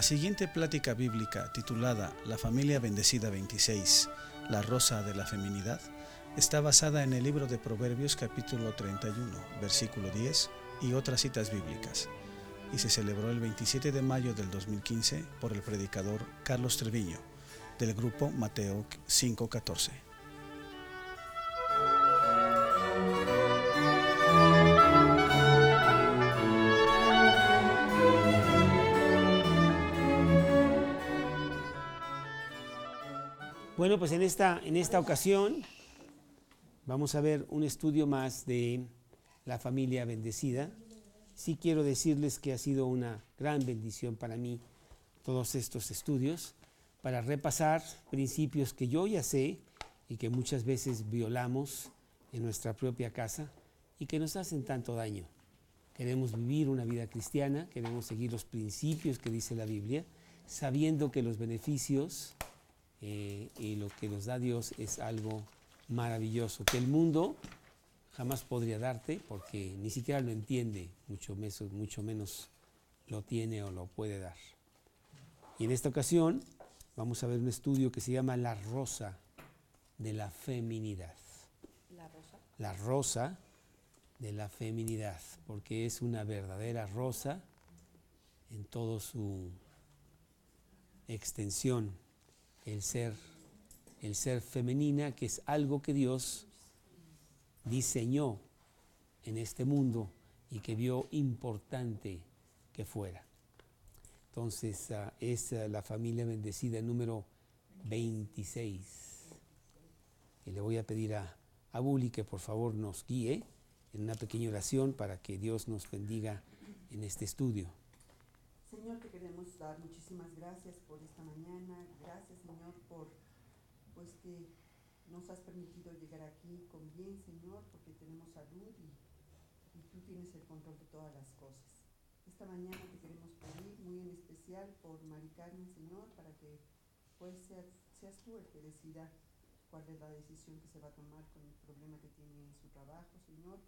La siguiente plática bíblica titulada La familia bendecida 26, la rosa de la feminidad, está basada en el libro de Proverbios capítulo 31, versículo 10 y otras citas bíblicas, y se celebró el 27 de mayo del 2015 por el predicador Carlos Treviño, del grupo Mateo 514. Bueno, pues en esta, en esta ocasión vamos a ver un estudio más de la familia bendecida. Sí quiero decirles que ha sido una gran bendición para mí todos estos estudios para repasar principios que yo ya sé y que muchas veces violamos en nuestra propia casa y que nos hacen tanto daño. Queremos vivir una vida cristiana, queremos seguir los principios que dice la Biblia, sabiendo que los beneficios eh, y lo que nos da Dios es algo maravilloso, que el mundo jamás podría darte porque ni siquiera lo entiende, mucho menos, mucho menos lo tiene o lo puede dar. Y en esta ocasión vamos a ver un estudio que se llama La Rosa de la Feminidad. La rosa. La Rosa de la Feminidad, porque es una verdadera rosa en toda su extensión el ser, el ser femenina, que es algo que Dios diseñó en este mundo y que vio importante que fuera. Entonces uh, es uh, la familia bendecida número 26. Y le voy a pedir a, a Bully que por favor nos guíe en una pequeña oración para que Dios nos bendiga en este estudio. Señor, te queremos dar muchísimas gracias por esta mañana. Gracias, Señor, por pues que nos has permitido llegar aquí con bien, Señor, porque tenemos salud y, y tú tienes el control de todas las cosas. Esta mañana te queremos pedir muy en especial por Mari Carmen, Señor, para que pues seas, seas tú el que decida cuál es la decisión que se va a tomar con el problema que tiene en su trabajo, Señor,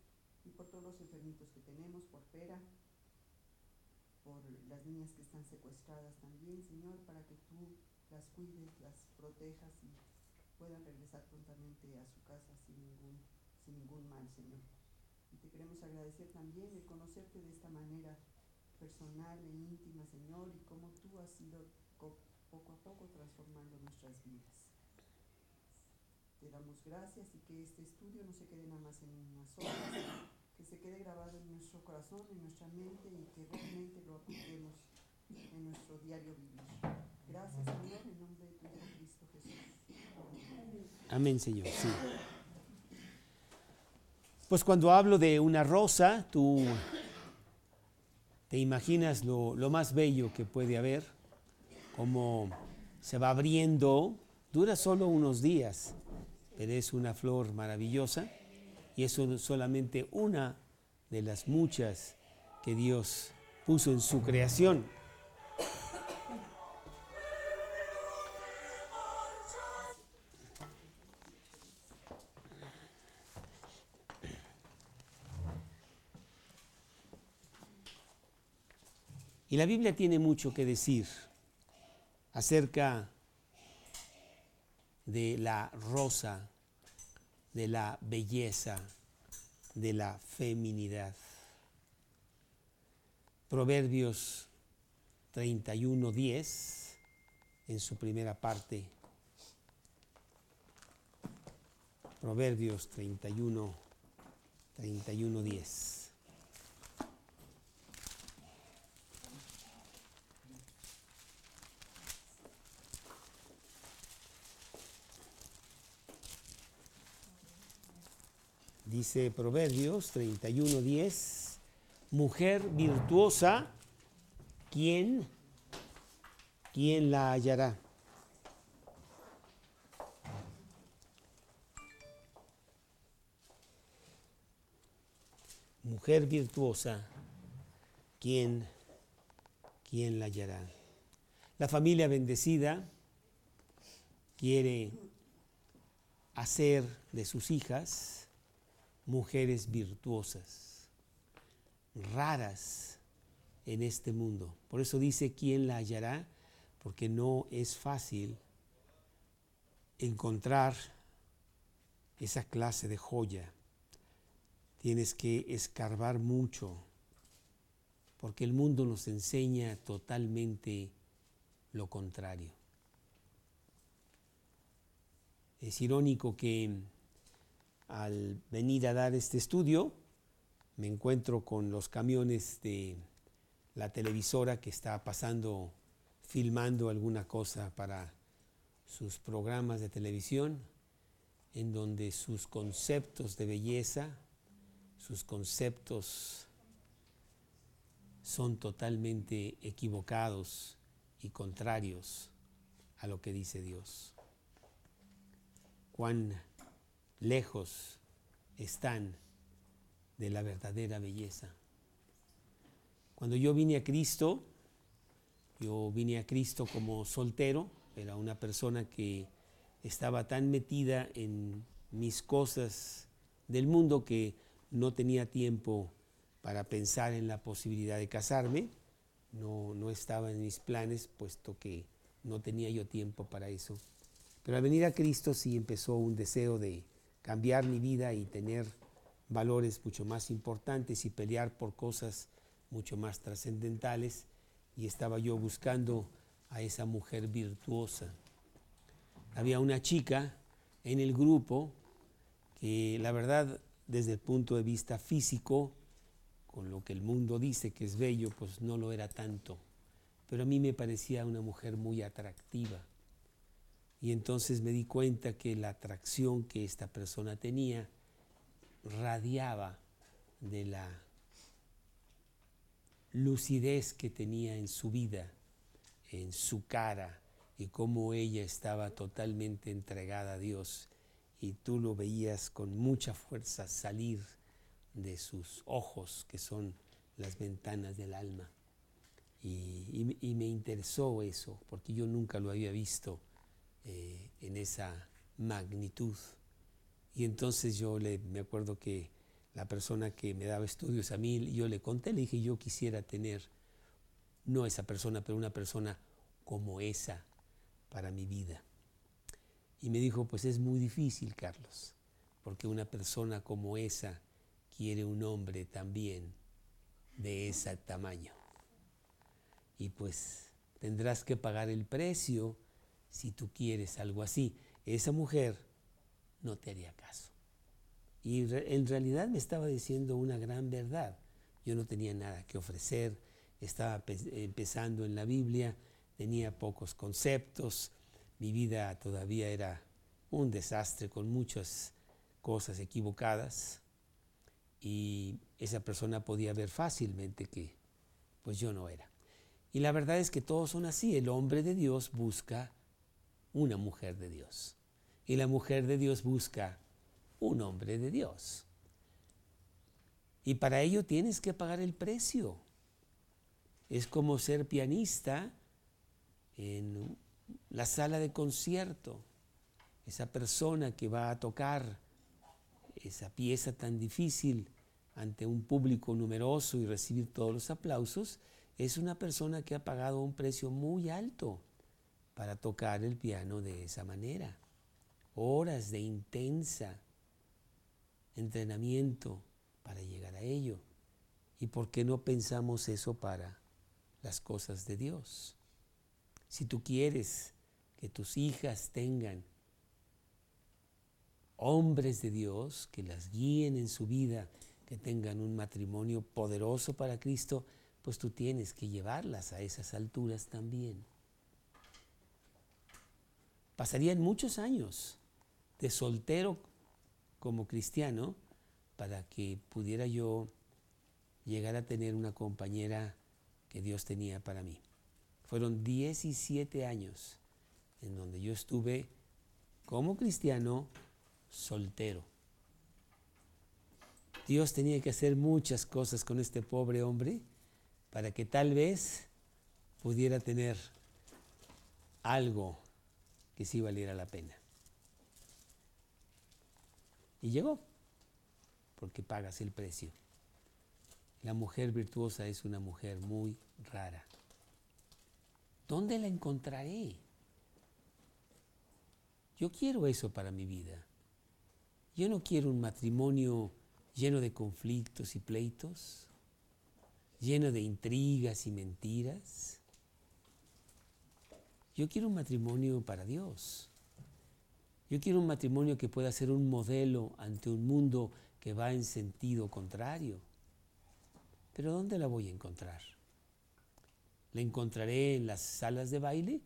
y por todos los enfermitos que tenemos, por Pera, por las niñas que están secuestradas también, Señor, para que tú las cuides, las protejas y puedan regresar prontamente a su casa sin ningún, sin ningún mal, Señor. Y te queremos agradecer también el conocerte de esta manera personal e íntima, Señor, y cómo tú has ido poco a poco transformando nuestras vidas. Te damos gracias y que este estudio no se quede nada más en unas horas, que se quede grabado en nuestro corazón, en nuestra mente y que realmente lo apliquemos en nuestro diario vivir. Gracias, Señor, en nombre de tu Hijo Cristo Jesús. Amén, Señor. Sí. Pues cuando hablo de una rosa, tú te imaginas lo, lo más bello que puede haber, cómo se va abriendo, dura solo unos días, pero es una flor maravillosa y eso es solamente una de las muchas que Dios puso en su creación. Y la Biblia tiene mucho que decir acerca de la rosa, de la belleza, de la feminidad. Proverbios 31.10 en su primera parte. Proverbios 31, 31.10. Dice Proverbios 31:10, mujer virtuosa, ¿quién, quién la hallará? Mujer virtuosa, ¿quién, quién la hallará? La familia bendecida quiere hacer de sus hijas mujeres virtuosas, raras en este mundo. Por eso dice, ¿quién la hallará? Porque no es fácil encontrar esa clase de joya. Tienes que escarbar mucho, porque el mundo nos enseña totalmente lo contrario. Es irónico que al venir a dar este estudio me encuentro con los camiones de la televisora que está pasando, filmando alguna cosa para sus programas de televisión, en donde sus conceptos de belleza, sus conceptos son totalmente equivocados y contrarios a lo que dice Dios. Cuán lejos están de la verdadera belleza. Cuando yo vine a Cristo, yo vine a Cristo como soltero, era una persona que estaba tan metida en mis cosas del mundo que no tenía tiempo para pensar en la posibilidad de casarme, no, no estaba en mis planes, puesto que no tenía yo tiempo para eso. Pero al venir a Cristo sí empezó un deseo de cambiar mi vida y tener valores mucho más importantes y pelear por cosas mucho más trascendentales y estaba yo buscando a esa mujer virtuosa. Había una chica en el grupo que la verdad desde el punto de vista físico, con lo que el mundo dice que es bello, pues no lo era tanto. Pero a mí me parecía una mujer muy atractiva. Y entonces me di cuenta que la atracción que esta persona tenía radiaba de la lucidez que tenía en su vida, en su cara, y cómo ella estaba totalmente entregada a Dios. Y tú lo veías con mucha fuerza salir de sus ojos, que son las ventanas del alma. Y, me interesó eso, porque yo nunca lo había visto eh, en esa magnitud. Y entonces yo le, me acuerdo que la persona que me daba estudios a mí, yo le conté, le dije, yo quisiera tener, no esa persona, pero una persona como esa para mi vida. Y me dijo, pues es muy difícil, Carlos, porque una persona como esa quiere un hombre también de ese tamaño. Y pues tendrás que pagar el precio si tú quieres algo así. Esa mujer no te haría caso. Y en realidad me estaba diciendo una gran verdad. Yo no tenía nada que ofrecer, estaba empezando en la Biblia, tenía pocos conceptos, mi vida todavía era un desastre con muchas cosas equivocadas y esa persona podía ver fácilmente que pues yo no era. Y la verdad es que todos son así, el hombre de Dios busca una mujer de Dios y la mujer de Dios busca un hombre de Dios. Y para ello tienes que pagar el precio. Es como ser pianista en la sala de concierto. Esa persona que va a tocar esa pieza tan difícil ante un público numeroso y recibir todos los aplausos, es una persona que ha pagado un precio muy alto para tocar el piano de esa manera. Horas de intensa entrenamiento para llegar a ello. ¿Y por qué no pensamos eso para las cosas de Dios? Si tú quieres que tus hijas tengan hombres de Dios que las guíen en su vida, que tengan un matrimonio poderoso para Cristo, pues tú tienes que llevarlas a esas alturas también. Pasarían muchos años de soltero como cristiano para que pudiera yo llegar a tener una compañera que Dios tenía para mí. Fueron 17 años en donde yo estuve como cristiano soltero. Dios tenía que hacer muchas cosas con este pobre hombre para que tal vez pudiera tener algo que sí valiera la pena. Y llegó, porque pagas el precio. la mujer virtuosa es una mujer muy rara. ¿Dónde la encontraré? Yo quiero eso para mi vida. Yo no quiero un matrimonio lleno de conflictos y pleitos, lleno de intrigas y mentiras. Yo quiero un matrimonio para Dios. Yo quiero un matrimonio que pueda ser un modelo ante un mundo que va en sentido contrario. Pero ¿dónde la voy a encontrar? ¿La encontraré en las salas de baile?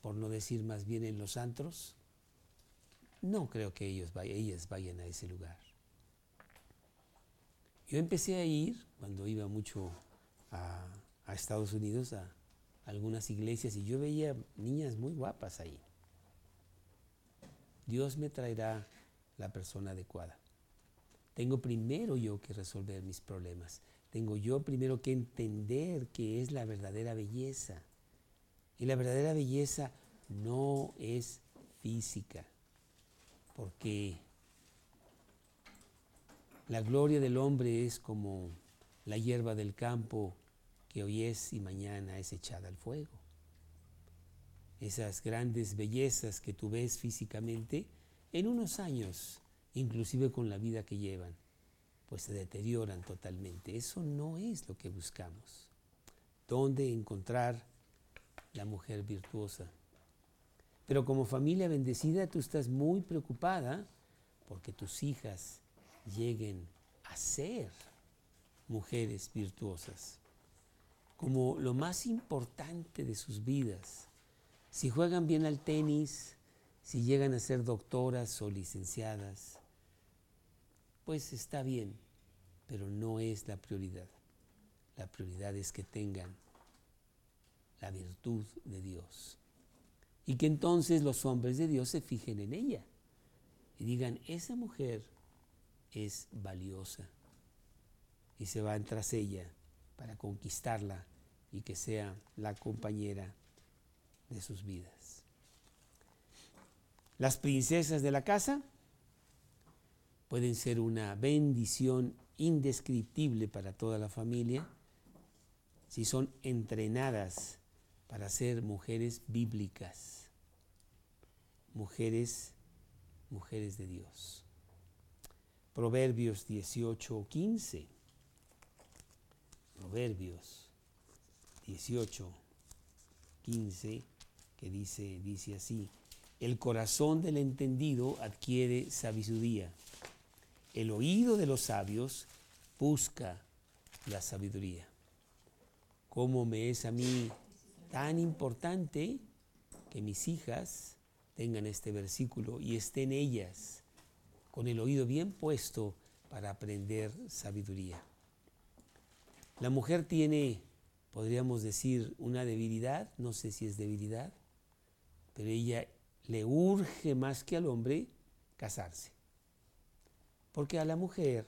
Por no decir más bien en los antros. No creo que ellos ellas vayan a ese lugar. Yo empecé a ir, cuando iba mucho a, a Estados Unidos, a algunas iglesias, y yo veía niñas muy guapas ahí. Dios me traerá la persona adecuada. Tengo primero yo que resolver mis problemas. Tengo yo primero que entender qué es la verdadera belleza. Y la verdadera belleza no es física porque la gloria del hombre es como la hierba del campo que hoy es y mañana es echada al fuego. Esas grandes bellezas que tú ves físicamente, en unos años, inclusive con la vida que llevan, pues se deterioran totalmente. Eso no es lo que buscamos. ¿Dónde encontrar la mujer virtuosa? Pero como familia bendecida tú estás muy preocupada porque tus hijas lleguen a ser mujeres virtuosas, como lo más importante de sus vidas. Si juegan bien al tenis, si llegan a ser doctoras o licenciadas, pues está bien, pero no es la prioridad. La prioridad es que tengan la virtud de Dios y que entonces los hombres de Dios se fijen en ella y digan, esa mujer es valiosa y se van tras ella para conquistarla y que sea la compañera de sus vidas. Las princesas de la casa pueden ser una bendición indescriptible para toda la familia si son entrenadas para ser mujeres bíblicas mujeres, mujeres de Dios. Proverbios 18, 15. Proverbios 18, 15, que dice, dice así, el corazón del entendido adquiere sabiduría, el oído de los sabios busca la sabiduría. ¿Cómo me es a mí tan importante que mis hijas tengan este versículo y estén ellas con el oído bien puesto para aprender sabiduría. La mujer tiene, podríamos decir, una debilidad, no sé si es debilidad, pero ella le urge más que al hombre casarse. Porque a la mujer,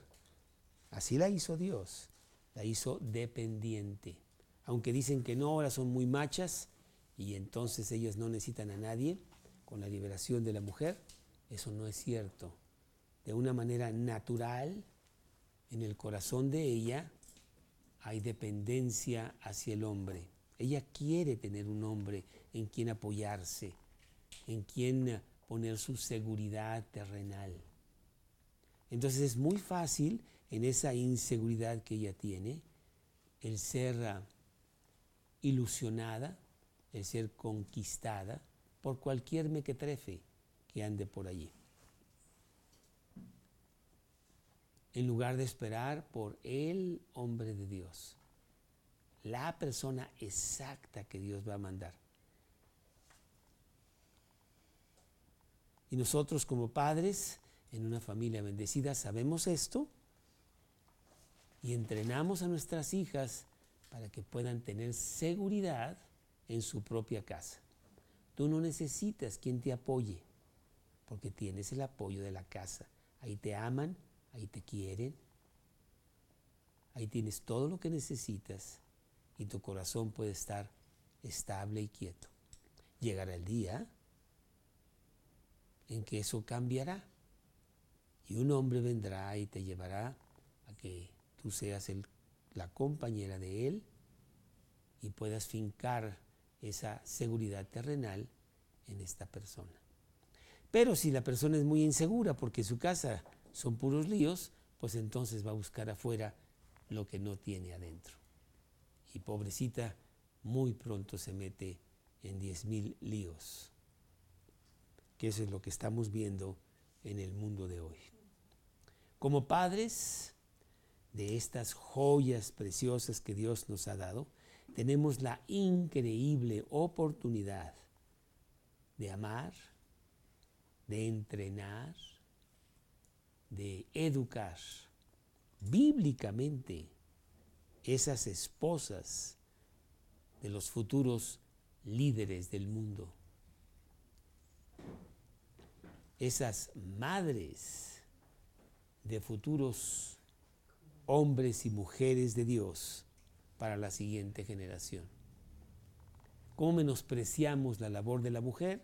así la hizo Dios, la hizo dependiente. Aunque dicen que no, ahora son muy machas y entonces ellos no necesitan a nadie, con la liberación de la mujer, eso no es cierto. De una manera natural, en el corazón de ella hay dependencia hacia el hombre. Ella quiere tener un hombre en quien apoyarse, en quien poner su seguridad terrenal. Entonces es muy fácil en esa inseguridad que ella tiene el ser ah, ilusionada, el ser conquistada por cualquier mequetrefe que ande por allí. En lugar de esperar por el hombre de Dios, la persona exacta que Dios va a mandar. Y nosotros como padres en una familia bendecida sabemos esto y entrenamos a nuestras hijas para que puedan tener seguridad en su propia casa. Tú no necesitas quien te apoye, porque tienes el apoyo de la casa. Ahí te aman, ahí te quieren, ahí tienes todo lo que necesitas y tu corazón puede estar estable y quieto. Llegará el día en que eso cambiará y un hombre vendrá y te llevará a que tú seas la compañera de él y puedas fincar esa seguridad terrenal en esta persona. Pero si la persona es muy insegura porque su casa son puros líos, pues entonces va a buscar afuera lo que no tiene adentro. Y pobrecita, muy pronto se mete en diez mil líos, que eso es lo que estamos viendo en el mundo de hoy. Como padres de estas joyas preciosas que Dios nos ha dado, tenemos la increíble oportunidad de amar, de entrenar, de educar bíblicamente esas esposas de los futuros líderes del mundo, esas madres de futuros hombres y mujeres de Dios para la siguiente generación. ¿Cómo menospreciamos la labor de la mujer?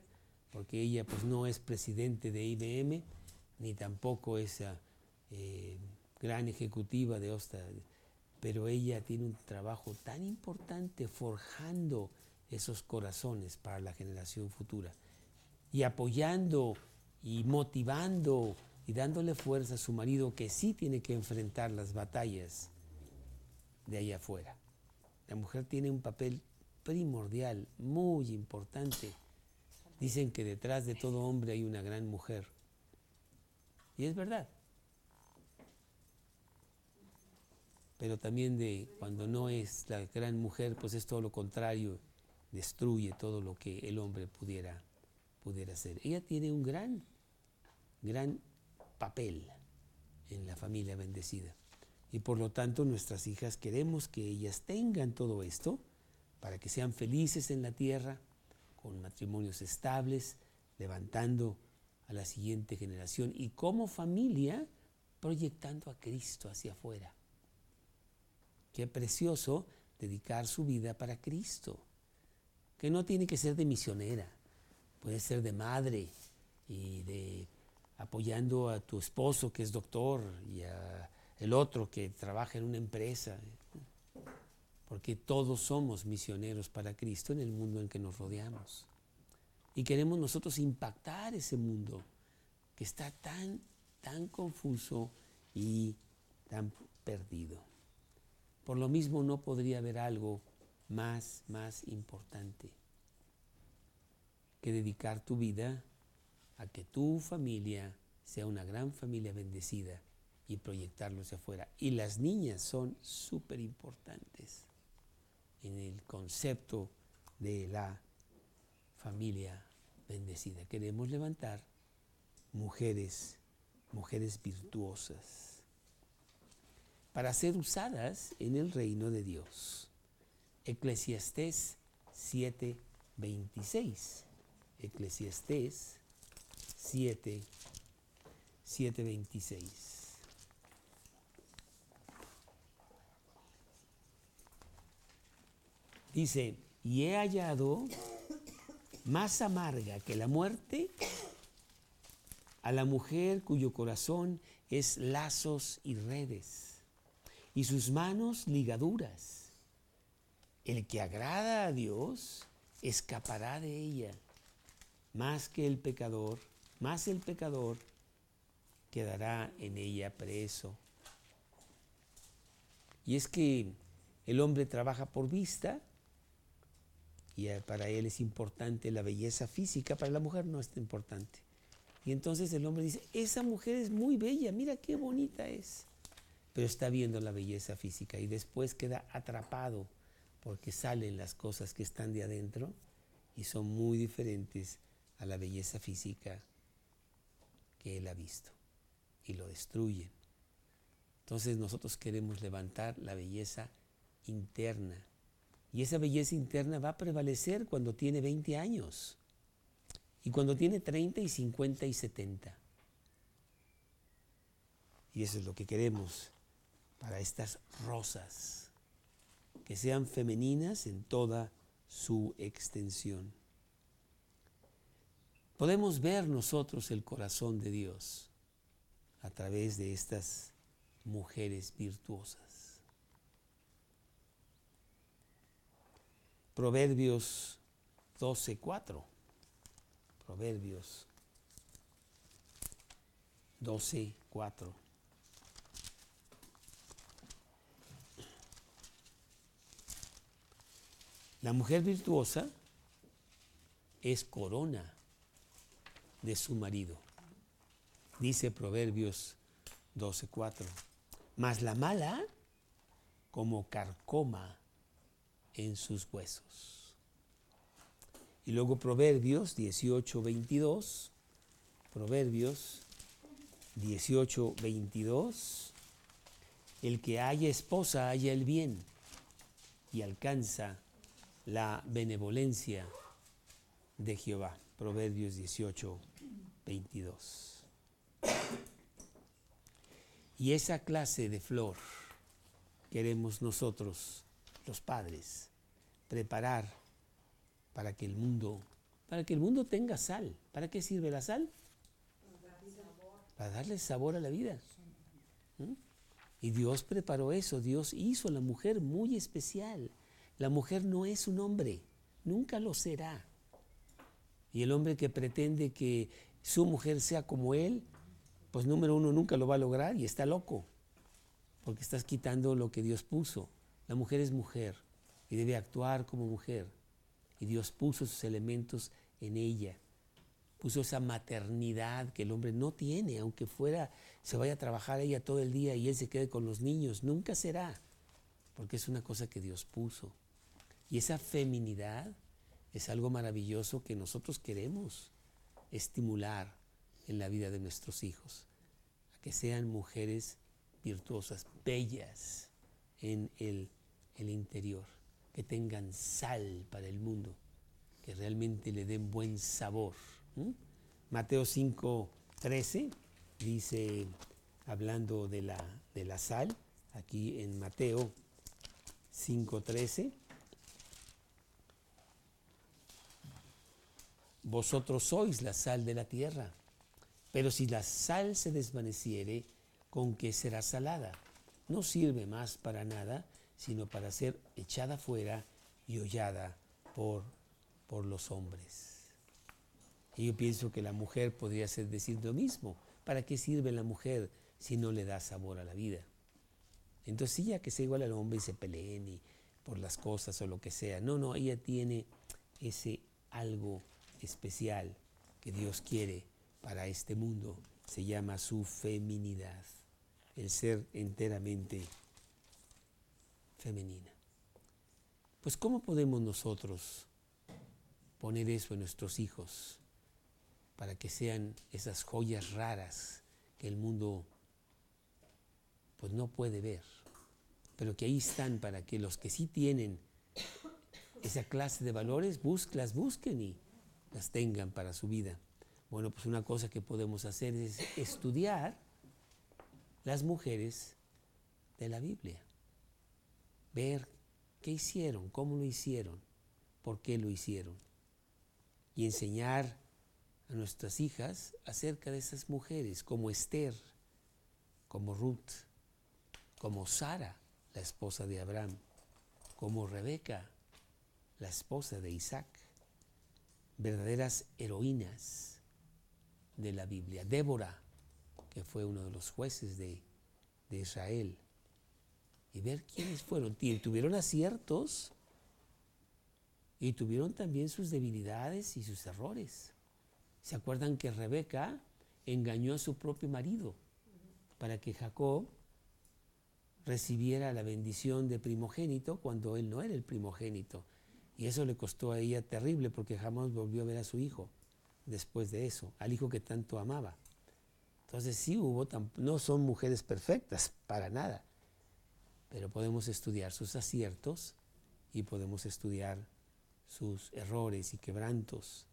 Porque ella pues no es presidente de IBM, ni tampoco es eh, gran ejecutiva de Osta, pero ella tiene un trabajo tan importante forjando esos corazones para la generación futura y apoyando y motivando y dándole fuerza a su marido que sí tiene que enfrentar las batallas de allá afuera. La mujer tiene un papel primordial, muy importante. Dicen que detrás de todo hombre hay una gran mujer. Y es verdad. Pero también de cuando no es la gran mujer, pues es todo lo contrario, destruye todo lo que el hombre pudiera, pudiera hacer. Ella tiene un gran, gran papel en la familia bendecida. Y por lo tanto nuestras hijas queremos que ellas tengan todo esto para que sean felices en la tierra, con matrimonios estables, levantando a la siguiente generación y como familia proyectando a Cristo hacia afuera. Qué precioso dedicar su vida para Cristo, que no tiene que ser de misionera, puede ser de madre y de apoyando a tu esposo que es doctor y a el otro que trabaja en una empresa, porque todos somos misioneros para Cristo en el mundo en que nos rodeamos. Y queremos nosotros impactar ese mundo que está tan, tan confuso y tan perdido. Por lo mismo no podría haber algo más, más importante que dedicar tu vida a que tu familia sea una gran familia bendecida y proyectarlo hacia afuera. Y las niñas son súper importantes en el concepto de la familia bendecida. Queremos levantar mujeres, mujeres virtuosas, para ser usadas en el reino de Dios. Eclesiastés 7:26. Eclesiastés 7, 7:26. Dice, y he hallado más amarga que la muerte a la mujer cuyo corazón es lazos y redes, y sus manos ligaduras. El que agrada a Dios escapará de ella, más que el pecador, más el pecador quedará en ella preso. Y es que el hombre trabaja por vista, y para él es importante la belleza física, para la mujer no es importante. Y entonces el hombre dice, esa mujer es muy bella, mira qué bonita es. Pero está viendo la belleza física y después queda atrapado porque salen las cosas que están de adentro y son muy diferentes a la belleza física que él ha visto y lo destruyen. Entonces nosotros queremos levantar la belleza interna y esa belleza interna va a prevalecer cuando tiene 20 años y cuando tiene 30 y 50 y 70. Y eso es lo que queremos para estas rosas, que sean femeninas en toda su extensión. Podemos ver nosotros el corazón de Dios a través de estas mujeres virtuosas. Proverbios 12.4. Proverbios 12.4. La mujer virtuosa es corona de su marido. Dice Proverbios 12.4. Mas la mala como carcoma en sus huesos. Y luego Proverbios 18, 22. Proverbios 18, 22. El que haya esposa haya el bien y alcanza la benevolencia de Jehová. Proverbios 18, 22. Y esa clase de flor queremos nosotros, los padres, preparar para que el mundo, para que el mundo tenga sal. ¿Para qué sirve la sal? Para darle sabor a la vida. ¿Mm? Y Dios preparó eso, Dios hizo a la mujer muy especial. La mujer no es un hombre, nunca lo será. Y el hombre que pretende que su mujer sea como él, pues número uno nunca lo va a lograr y está loco, porque estás quitando lo que Dios puso. La mujer es mujer y debe actuar como mujer. Y Dios puso esos elementos en ella. Puso esa maternidad que el hombre no tiene, aunque fuera, se vaya a trabajar ella todo el día y él se quede con los niños. Nunca será, porque es una cosa que Dios puso. Y esa feminidad es algo maravilloso que nosotros queremos estimular en la vida de nuestros hijos, a que sean mujeres virtuosas, bellas en el, el interior que tengan sal para el mundo, que realmente le den buen sabor. Mateo 5, 13 dice, hablando de la, de la sal, aquí en Mateo 5, 13, vosotros sois la sal de la tierra, pero si la sal se desvaneciere, ¿con qué será salada? No sirve más para nada, sino para ser echada fuera y hollada por, por los hombres. Y yo pienso que la mujer podría ser decir lo mismo. ¿Para qué sirve la mujer si no le da sabor a la vida? Entonces, sí, ya que sea igual al hombre y se peleen y por las cosas o lo que sea. No, no, ella tiene ese algo especial que Dios quiere para este mundo. Se llama su feminidad, el ser enteramente femenina. Pues ¿cómo podemos nosotros poner eso en nuestros hijos para que sean esas joyas raras que el mundo pues no puede ver, pero que ahí están para que los que sí tienen esa clase de valores las busquen y las tengan para su vida. Bueno, pues una cosa que podemos hacer es estudiar las mujeres de la Biblia ver qué hicieron, cómo lo hicieron, por qué lo hicieron. Y enseñar a nuestras hijas acerca de esas mujeres, como Esther, como Ruth, como Sara, la esposa de Abraham, como Rebeca, la esposa de Isaac, verdaderas heroínas de la Biblia. Débora, que fue uno de los jueces de, de Israel, y ver quiénes fueron. Tuvieron aciertos y tuvieron también sus debilidades y sus errores. ¿Se acuerdan que Rebeca engañó a su propio marido para que Jacob recibiera la bendición de primogénito cuando él no era el primogénito? Y eso le costó a ella terrible porque jamás volvió a ver a su hijo después de eso, al hijo que tanto amaba. Entonces sí hubo, no son mujeres perfectas, para nada, pero podemos estudiar sus aciertos y podemos estudiar sus errores y quebrantos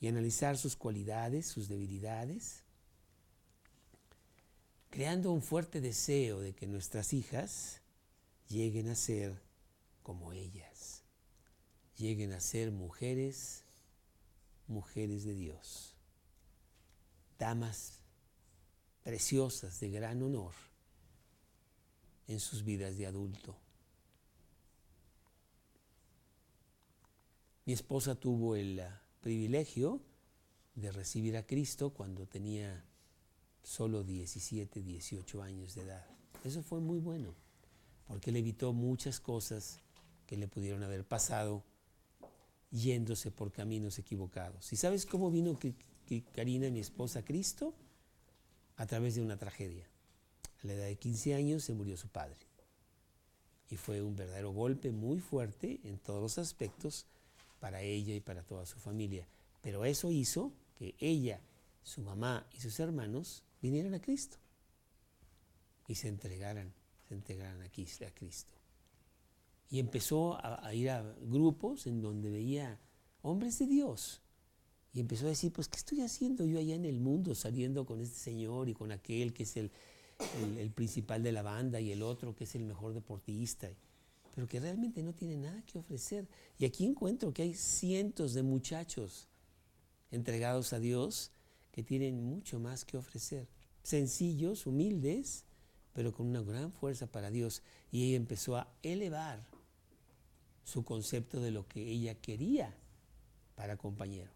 y analizar sus cualidades, sus debilidades, creando un fuerte deseo de que nuestras hijas lleguen a ser como ellas, lleguen a ser mujeres, mujeres de Dios, damas preciosas de gran honor en sus vidas de adulto. Mi esposa tuvo el ah, privilegio de recibir a Cristo cuando tenía solo 17, 18 años de edad. Eso fue muy bueno, porque le evitó muchas cosas que le pudieron haber pasado yéndose por caminos equivocados. ¿Y sabes cómo vino Karina, mi esposa, a Cristo? A través de una tragedia. A la edad de 15 años se murió su padre. Y fue un verdadero golpe muy fuerte en todos los aspectos para ella y para toda su familia. Pero eso hizo que ella, su mamá y sus hermanos vinieran a Cristo y se entregaran, se entregaran a Cristo. Y empezó a, a, ir a grupos en donde veía hombres de Dios. Y empezó a decir, pues, ¿qué estoy haciendo yo allá en el mundo saliendo con este señor y con aquel que es el, el, principal de la banda y el otro que es el mejor deportista? Pero que realmente no tiene nada que ofrecer. Y aquí encuentro que hay cientos de muchachos entregados a Dios que tienen mucho más que ofrecer. Sencillos, humildes, pero con una gran fuerza para Dios. Y ella empezó a elevar su concepto de lo que ella quería para compañero.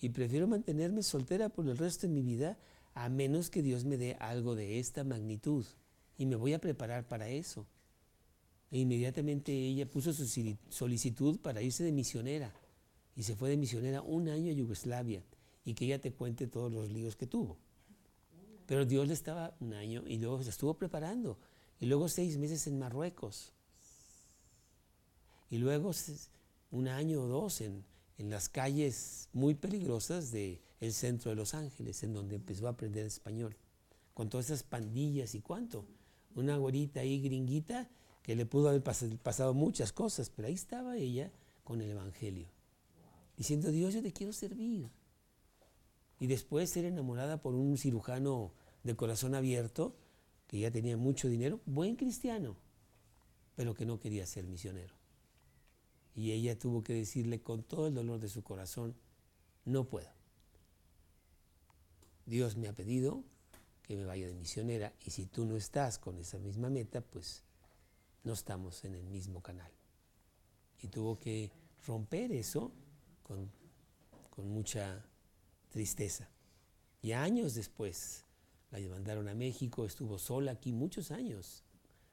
Y prefiero mantenerme soltera por el resto de mi vida a menos que Dios me dé algo de esta magnitud. Y me voy a preparar para eso. E inmediatamente ella puso su solicitud para irse de misionera y se fue de misionera un año a Yugoslavia y que ella te cuente todos los líos que tuvo. Pero Dios le estaba un año y luego se estuvo preparando y luego seis meses en Marruecos y luego un año o dos en, en las calles muy peligrosas del el centro de Los Ángeles, en donde empezó a aprender español, con todas esas pandillas y cuánto. Una güerita ahí gringuita que le pudo haber pasado muchas cosas, pero ahí estaba ella con el Evangelio diciendo, Dios, yo te quiero servir. Y después ser enamorada por un cirujano de corazón abierto, que ya tenía mucho dinero, buen cristiano, pero que no quería ser misionero. Y ella tuvo que decirle con todo el dolor de su corazón, no puedo. Dios me ha pedido que me vaya de misionera y si tú no estás con esa misma meta, pues no estamos en el mismo canal. Y tuvo que romper eso con, mucha tristeza. Y años después la mandaron a México, estuvo sola aquí muchos años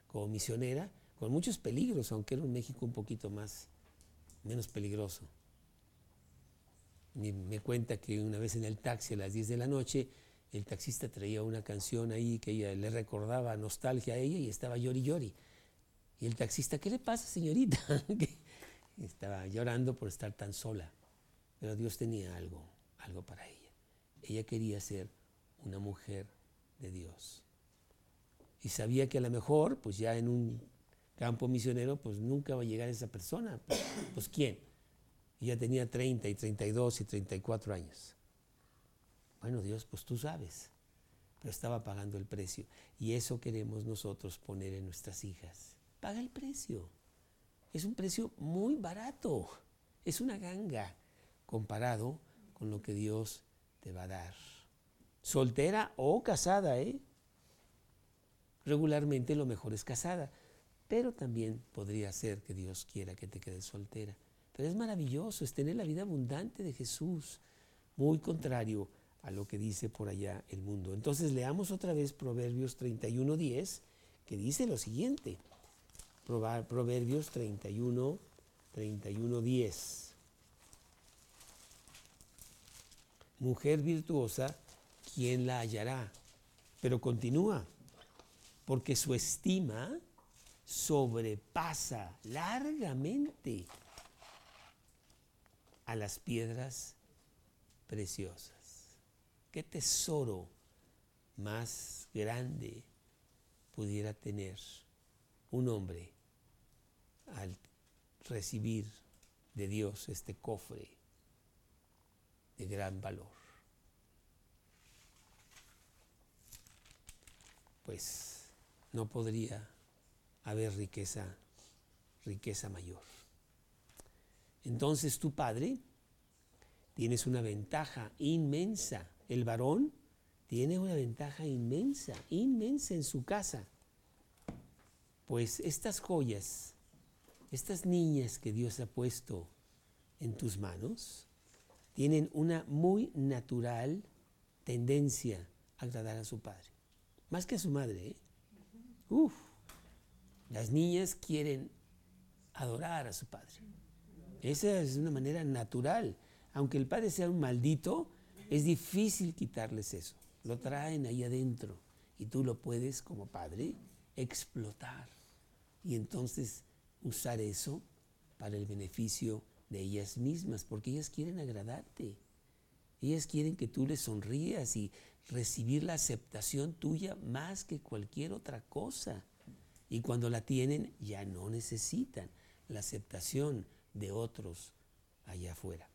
como misionera, con muchos peligros, aunque era un México un poquito más, menos peligroso. Me cuenta que una vez en el taxi a las 10 de la noche, el taxista traía una canción ahí que ella le recordaba nostalgia a ella y estaba llori llori. Y el taxista, ¿qué le pasa, señorita? estaba llorando por estar tan sola. Pero Dios tenía algo, algo para ella. Ella quería ser una mujer de Dios. Y sabía que a lo mejor, pues ya en un campo misionero, pues nunca va a llegar esa persona. Pues, pues ¿quién? Ella tenía 30 y 32 y 34 años. Bueno, Dios, pues tú sabes. Pero estaba pagando el precio. Y eso queremos nosotros poner en nuestras hijas. Paga el precio. Es un precio muy barato. Es una ganga comparado con lo que Dios te va a dar. Soltera o casada, ¿eh? Regularmente lo mejor es casada, pero también podría ser que Dios quiera que te quedes soltera. Es maravilloso, es tener la vida abundante de Jesús, muy contrario a lo que dice por allá el mundo. Entonces leamos otra vez Proverbios 31.10, que dice lo siguiente. Proverbios 31, 31.10. mujer virtuosa, ¿quién la hallará? Pero continúa, porque su estima sobrepasa largamente a las piedras preciosas. ¿Qué tesoro más grande pudiera tener un hombre al recibir de Dios este cofre de gran valor. Pues no podría haber riqueza, riqueza mayor. Entonces tu padre tienes una ventaja inmensa. El varón tiene una ventaja inmensa, inmensa en su casa. Pues estas joyas, estas niñas que Dios ha puesto en tus manos tienen una muy natural tendencia a agradar a su padre. Más que a su madre. ¿eh? Uf, las niñas quieren adorar a su padre. Esa es una manera natural. Aunque el padre sea un maldito, es difícil quitarles eso. Lo traen ahí adentro y tú lo puedes como padre explotar y entonces usar eso para el beneficio de ellas mismas, porque ellas quieren agradarte. Ellas quieren que tú les sonrías y recibir la aceptación tuya más que cualquier otra cosa. Y cuando la tienen, ya no necesitan la aceptación de otros allá afuera.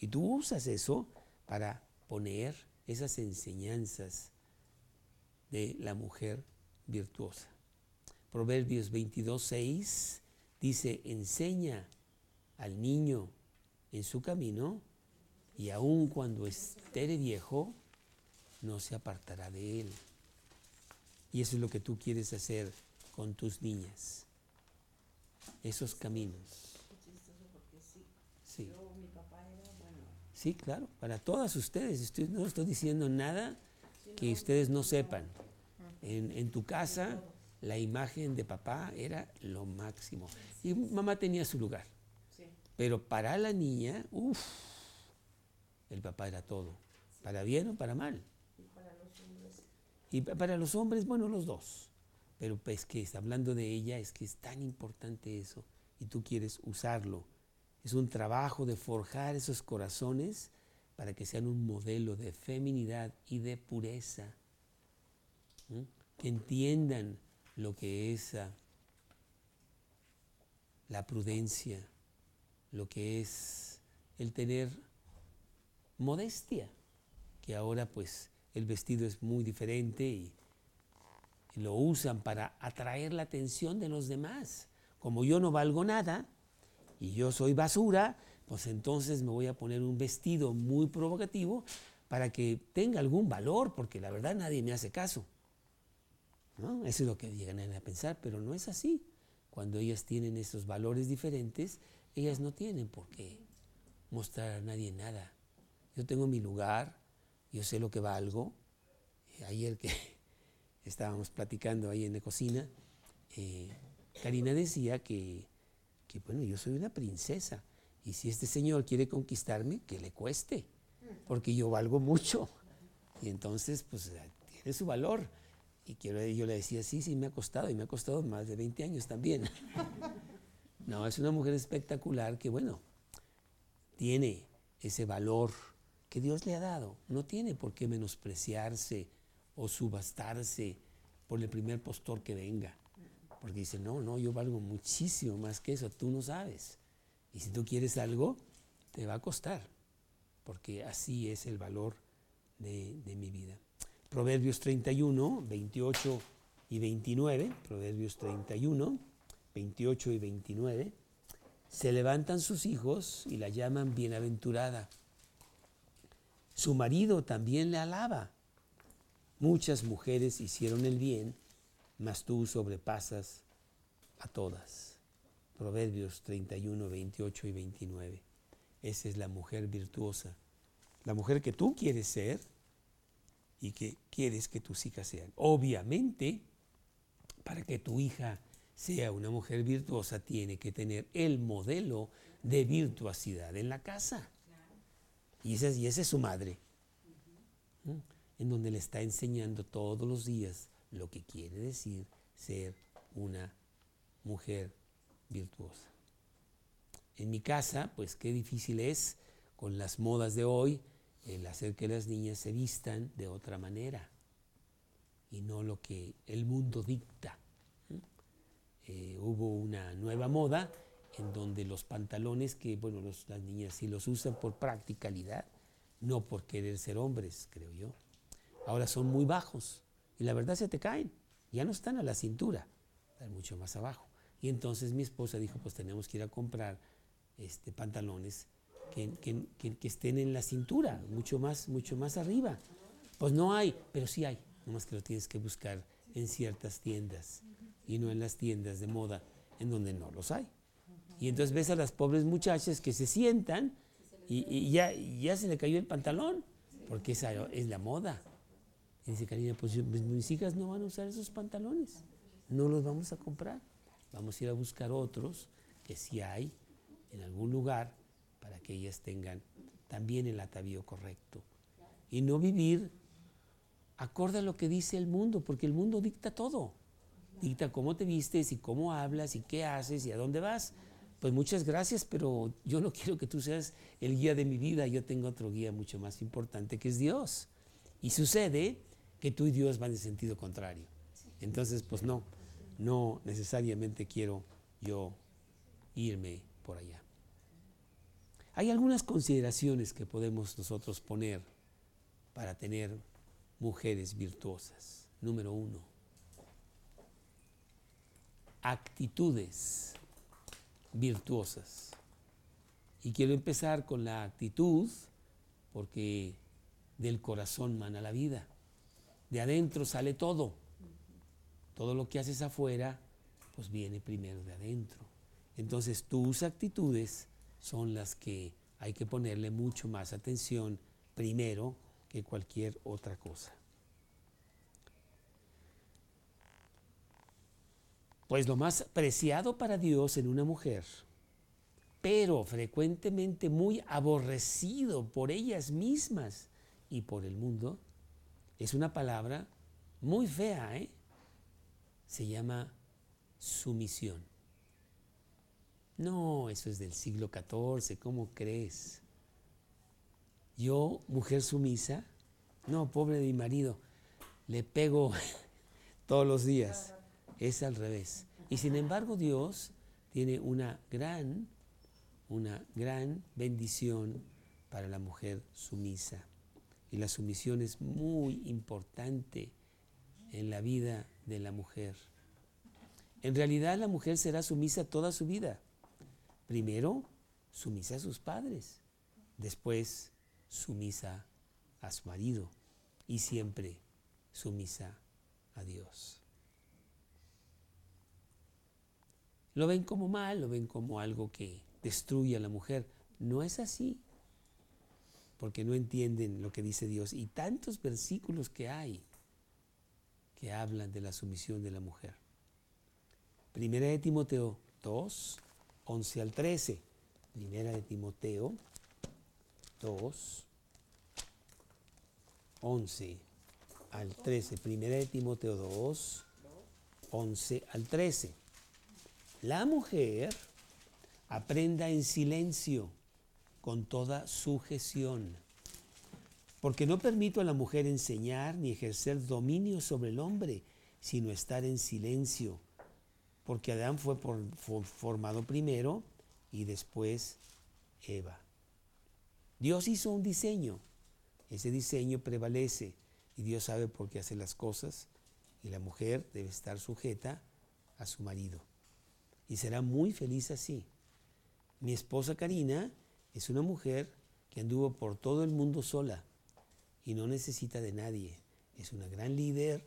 Y tú usas eso para poner esas enseñanzas de la mujer virtuosa. Proverbios 22, 6 dice, enseña al niño en su camino y aun cuando esté viejo, no se apartará de él. Y eso es lo que tú quieres hacer con tus niñas. Esos caminos. Sí. Sí, claro, para todas ustedes. no estoy diciendo nada que ustedes no sepan. En, en tu casa, la imagen de papá era lo máximo. Y mamá tenía su lugar. Pero para la niña, uff, el papá era todo. Para bien o para mal. Y para los hombres. Y para los hombres, bueno, los dos. Pero pues que hablando de ella, es que es tan importante eso. Y tú quieres usarlo. Es un trabajo de forjar esos corazones para que sean un modelo de feminidad y de pureza. Que entiendan lo que es ah, la prudencia, lo que es el tener modestia, que ahora pues el vestido es muy diferente y, lo usan para atraer la atención de los demás. Como yo no valgo nada y yo soy basura, pues entonces me voy a poner un vestido muy provocativo para que tenga algún valor, porque la verdad nadie me hace caso. ¿no? Eso es lo que llegan a pensar, pero no es así. Cuando ellas tienen esos valores diferentes, ellas no tienen por qué mostrar a nadie nada. Yo tengo mi lugar, yo sé lo que valgo. Eh, ayer que estábamos platicando ahí en la cocina, eh, Karina decía que, bueno, yo soy una princesa y si este señor quiere conquistarme, que le cueste, porque yo valgo mucho. Y entonces, pues, tiene su valor. Y yo le decía, sí, sí, me ha costado, y me ha costado más de 20 años también. No, es una mujer espectacular que, bueno, tiene ese valor que Dios le ha dado. No tiene por qué menospreciarse o subastarse por el primer postor que venga. Porque dice, no, no, yo valgo muchísimo más que eso, tú no sabes. Y si tú quieres algo, te va a costar, porque así es el valor de, mi vida. Proverbios 31, 28 y 29, Proverbios 31 28 y 29, se levantan sus hijos y la llaman bienaventurada. Su marido también le alaba. Muchas mujeres hicieron el bien, mas tú sobrepasas a todas. Proverbios 31, 28 y 29. Esa es la mujer virtuosa. La mujer que tú quieres ser y que quieres que tus hijas sean. Obviamente, para que tu hija sea una mujer virtuosa, tiene que tener el modelo de virtuosidad en la casa. Y esa, y es su madre, en donde le está enseñando todos los días lo que quiere decir ser una mujer virtuosa. En mi casa, pues qué difícil es con las modas de hoy el hacer que las niñas se vistan de otra manera y no lo que el mundo dicta. Eh, hubo una nueva moda en donde los pantalones, que bueno, las niñas sí los usan por practicalidad, no por querer ser hombres, creo yo, ahora son muy bajos y la verdad se te caen, ya no están a la cintura, están mucho más abajo. Y entonces mi esposa dijo, pues tenemos que ir a comprar este, pantalones que, que, estén en la cintura, mucho más, mucho más arriba. Pues no hay, pero sí hay, nomás que lo tienes que buscar en ciertas tiendas y no en las tiendas de moda en donde no los hay. Y entonces ves a las pobres muchachas que se sientan y, ya, ya se le cayó el pantalón, porque esa es la moda. Y dice Karina, pues, mis hijas no van a usar esos pantalones, no los vamos a comprar. Vamos a ir a buscar otros que sí hay en algún lugar para que ellas tengan también el atavío correcto. Y no vivir acorde a lo que dice el mundo, porque el mundo dicta todo. Dicta cómo te vistes y cómo hablas y qué haces y a dónde vas. Pues muchas gracias, pero yo no quiero que tú seas el guía de mi vida. Yo tengo otro guía mucho más importante que es Dios. Y sucede que tú y Dios van en sentido contrario. Entonces, pues no, no necesariamente quiero yo irme por allá. Hay algunas consideraciones que podemos nosotros poner para tener mujeres virtuosas. Número uno, actitudes virtuosas. Y quiero empezar con la actitud porque del corazón mana la vida. De adentro sale todo. Todo lo que haces afuera, pues viene primero de adentro. Entonces tus actitudes son las que hay que ponerle mucho más atención primero que cualquier otra cosa. Pues lo más preciado para Dios en una mujer, pero frecuentemente muy aborrecido por ellas mismas y por el mundo, es una palabra muy fea, ¿eh? Se llama sumisión. No, eso es del siglo XIV, ¿cómo crees? Yo, mujer sumisa, no, pobre de mi marido, le pego todos los días. Es al revés. Y sin embargo Dios tiene una gran, una gran bendición para la mujer sumisa. Y la sumisión es muy importante en la vida de la mujer. En realidad la mujer será sumisa toda su vida. Primero, sumisa a sus padres. Después, sumisa a su marido. Y siempre sumisa a Dios. Lo ven como mal, lo ven como algo que destruye a la mujer. No es así, porque no entienden lo que dice Dios. Y tantos versículos que hay que hablan de la sumisión de la mujer. Primera de Timoteo 2, 11 al 13. Primera de Timoteo 2, 11 al 13. Primera de Timoteo 2, 11 al 13. La mujer aprenda en silencio, con toda sujeción, porque no permito a la mujer enseñar ni ejercer dominio sobre el hombre, sino estar en silencio porque Adán fue, formado primero y después Eva. Dios hizo un diseño, ese diseño prevalece y Dios sabe por qué hace las cosas y la mujer debe estar sujeta a su marido y será muy feliz así. Mi esposa Karina es una mujer que anduvo por todo el mundo sola y no necesita de nadie. Es una gran líder,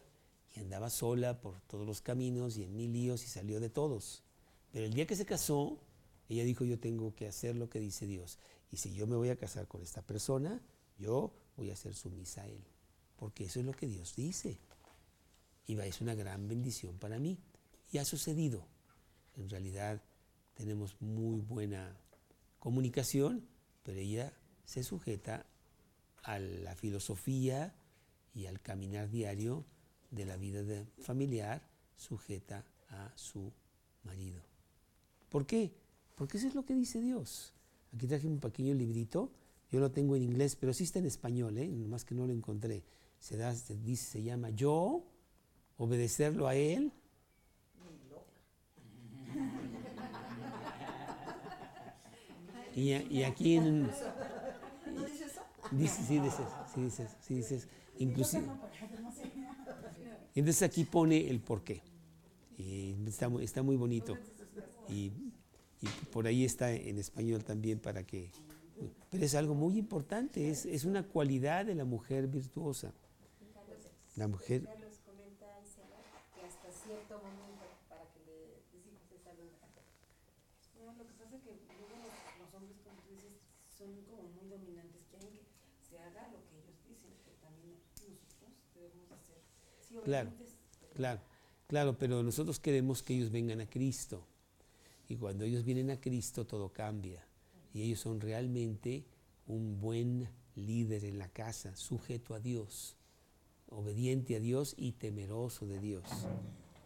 y andaba sola por todos los caminos y en mil líos y salió de todos. Pero el día que se casó, ella dijo, yo tengo que hacer lo que dice Dios. Y si yo me voy a casar con esta persona, yo voy a ser sumisa a él. Porque eso es lo que Dios dice. Y es una gran bendición para mí. Y ha sucedido. En realidad tenemos muy buena comunicación, pero ella se sujeta a la filosofía y al caminar diario de la vida familiar sujeta a su marido. ¿Por qué? Porque eso es lo que dice Dios. Aquí traje un pequeño librito, yo lo tengo en inglés, pero sí está en español, ¿eh? nomás que no lo encontré. Se, da, dice, se llama Yo, obedecerlo a Él. Y, y aquí en... Dice, sí, dices, sí, dices, sí, dices, inclusive... Entonces aquí pone el porqué. Y está, está muy bonito. Y, por ahí está en español también para que... Pero es algo muy importante, es, es una cualidad de la mujer virtuosa. La mujer... hasta cierto momento para que le decimos esa son como muy dominantes, quieren que se haga lo que ellos dicen, pero también nosotros debemos hacer. Sí, claro, claro, claro, pero nosotros queremos que ellos vengan a Cristo. Y cuando ellos vienen a Cristo todo cambia. Y ellos son realmente un buen líder en la casa, sujeto a Dios, obediente a Dios y temeroso de Dios.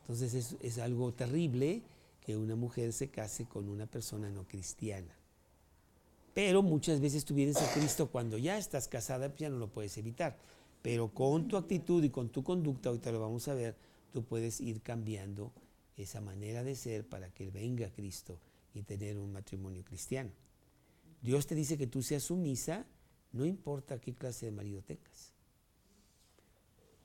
Entonces es, es algo terrible que una mujer se case con una persona no cristiana. Pero muchas veces tú vienes a Cristo cuando ya estás casada, pues ya no lo puedes evitar. Pero con tu actitud y con tu conducta, ahorita lo vamos a ver, tú puedes ir cambiando esa manera de ser para que venga Cristo y tener un matrimonio cristiano. Dios te dice que tú seas sumisa, no importa qué clase de marido tengas.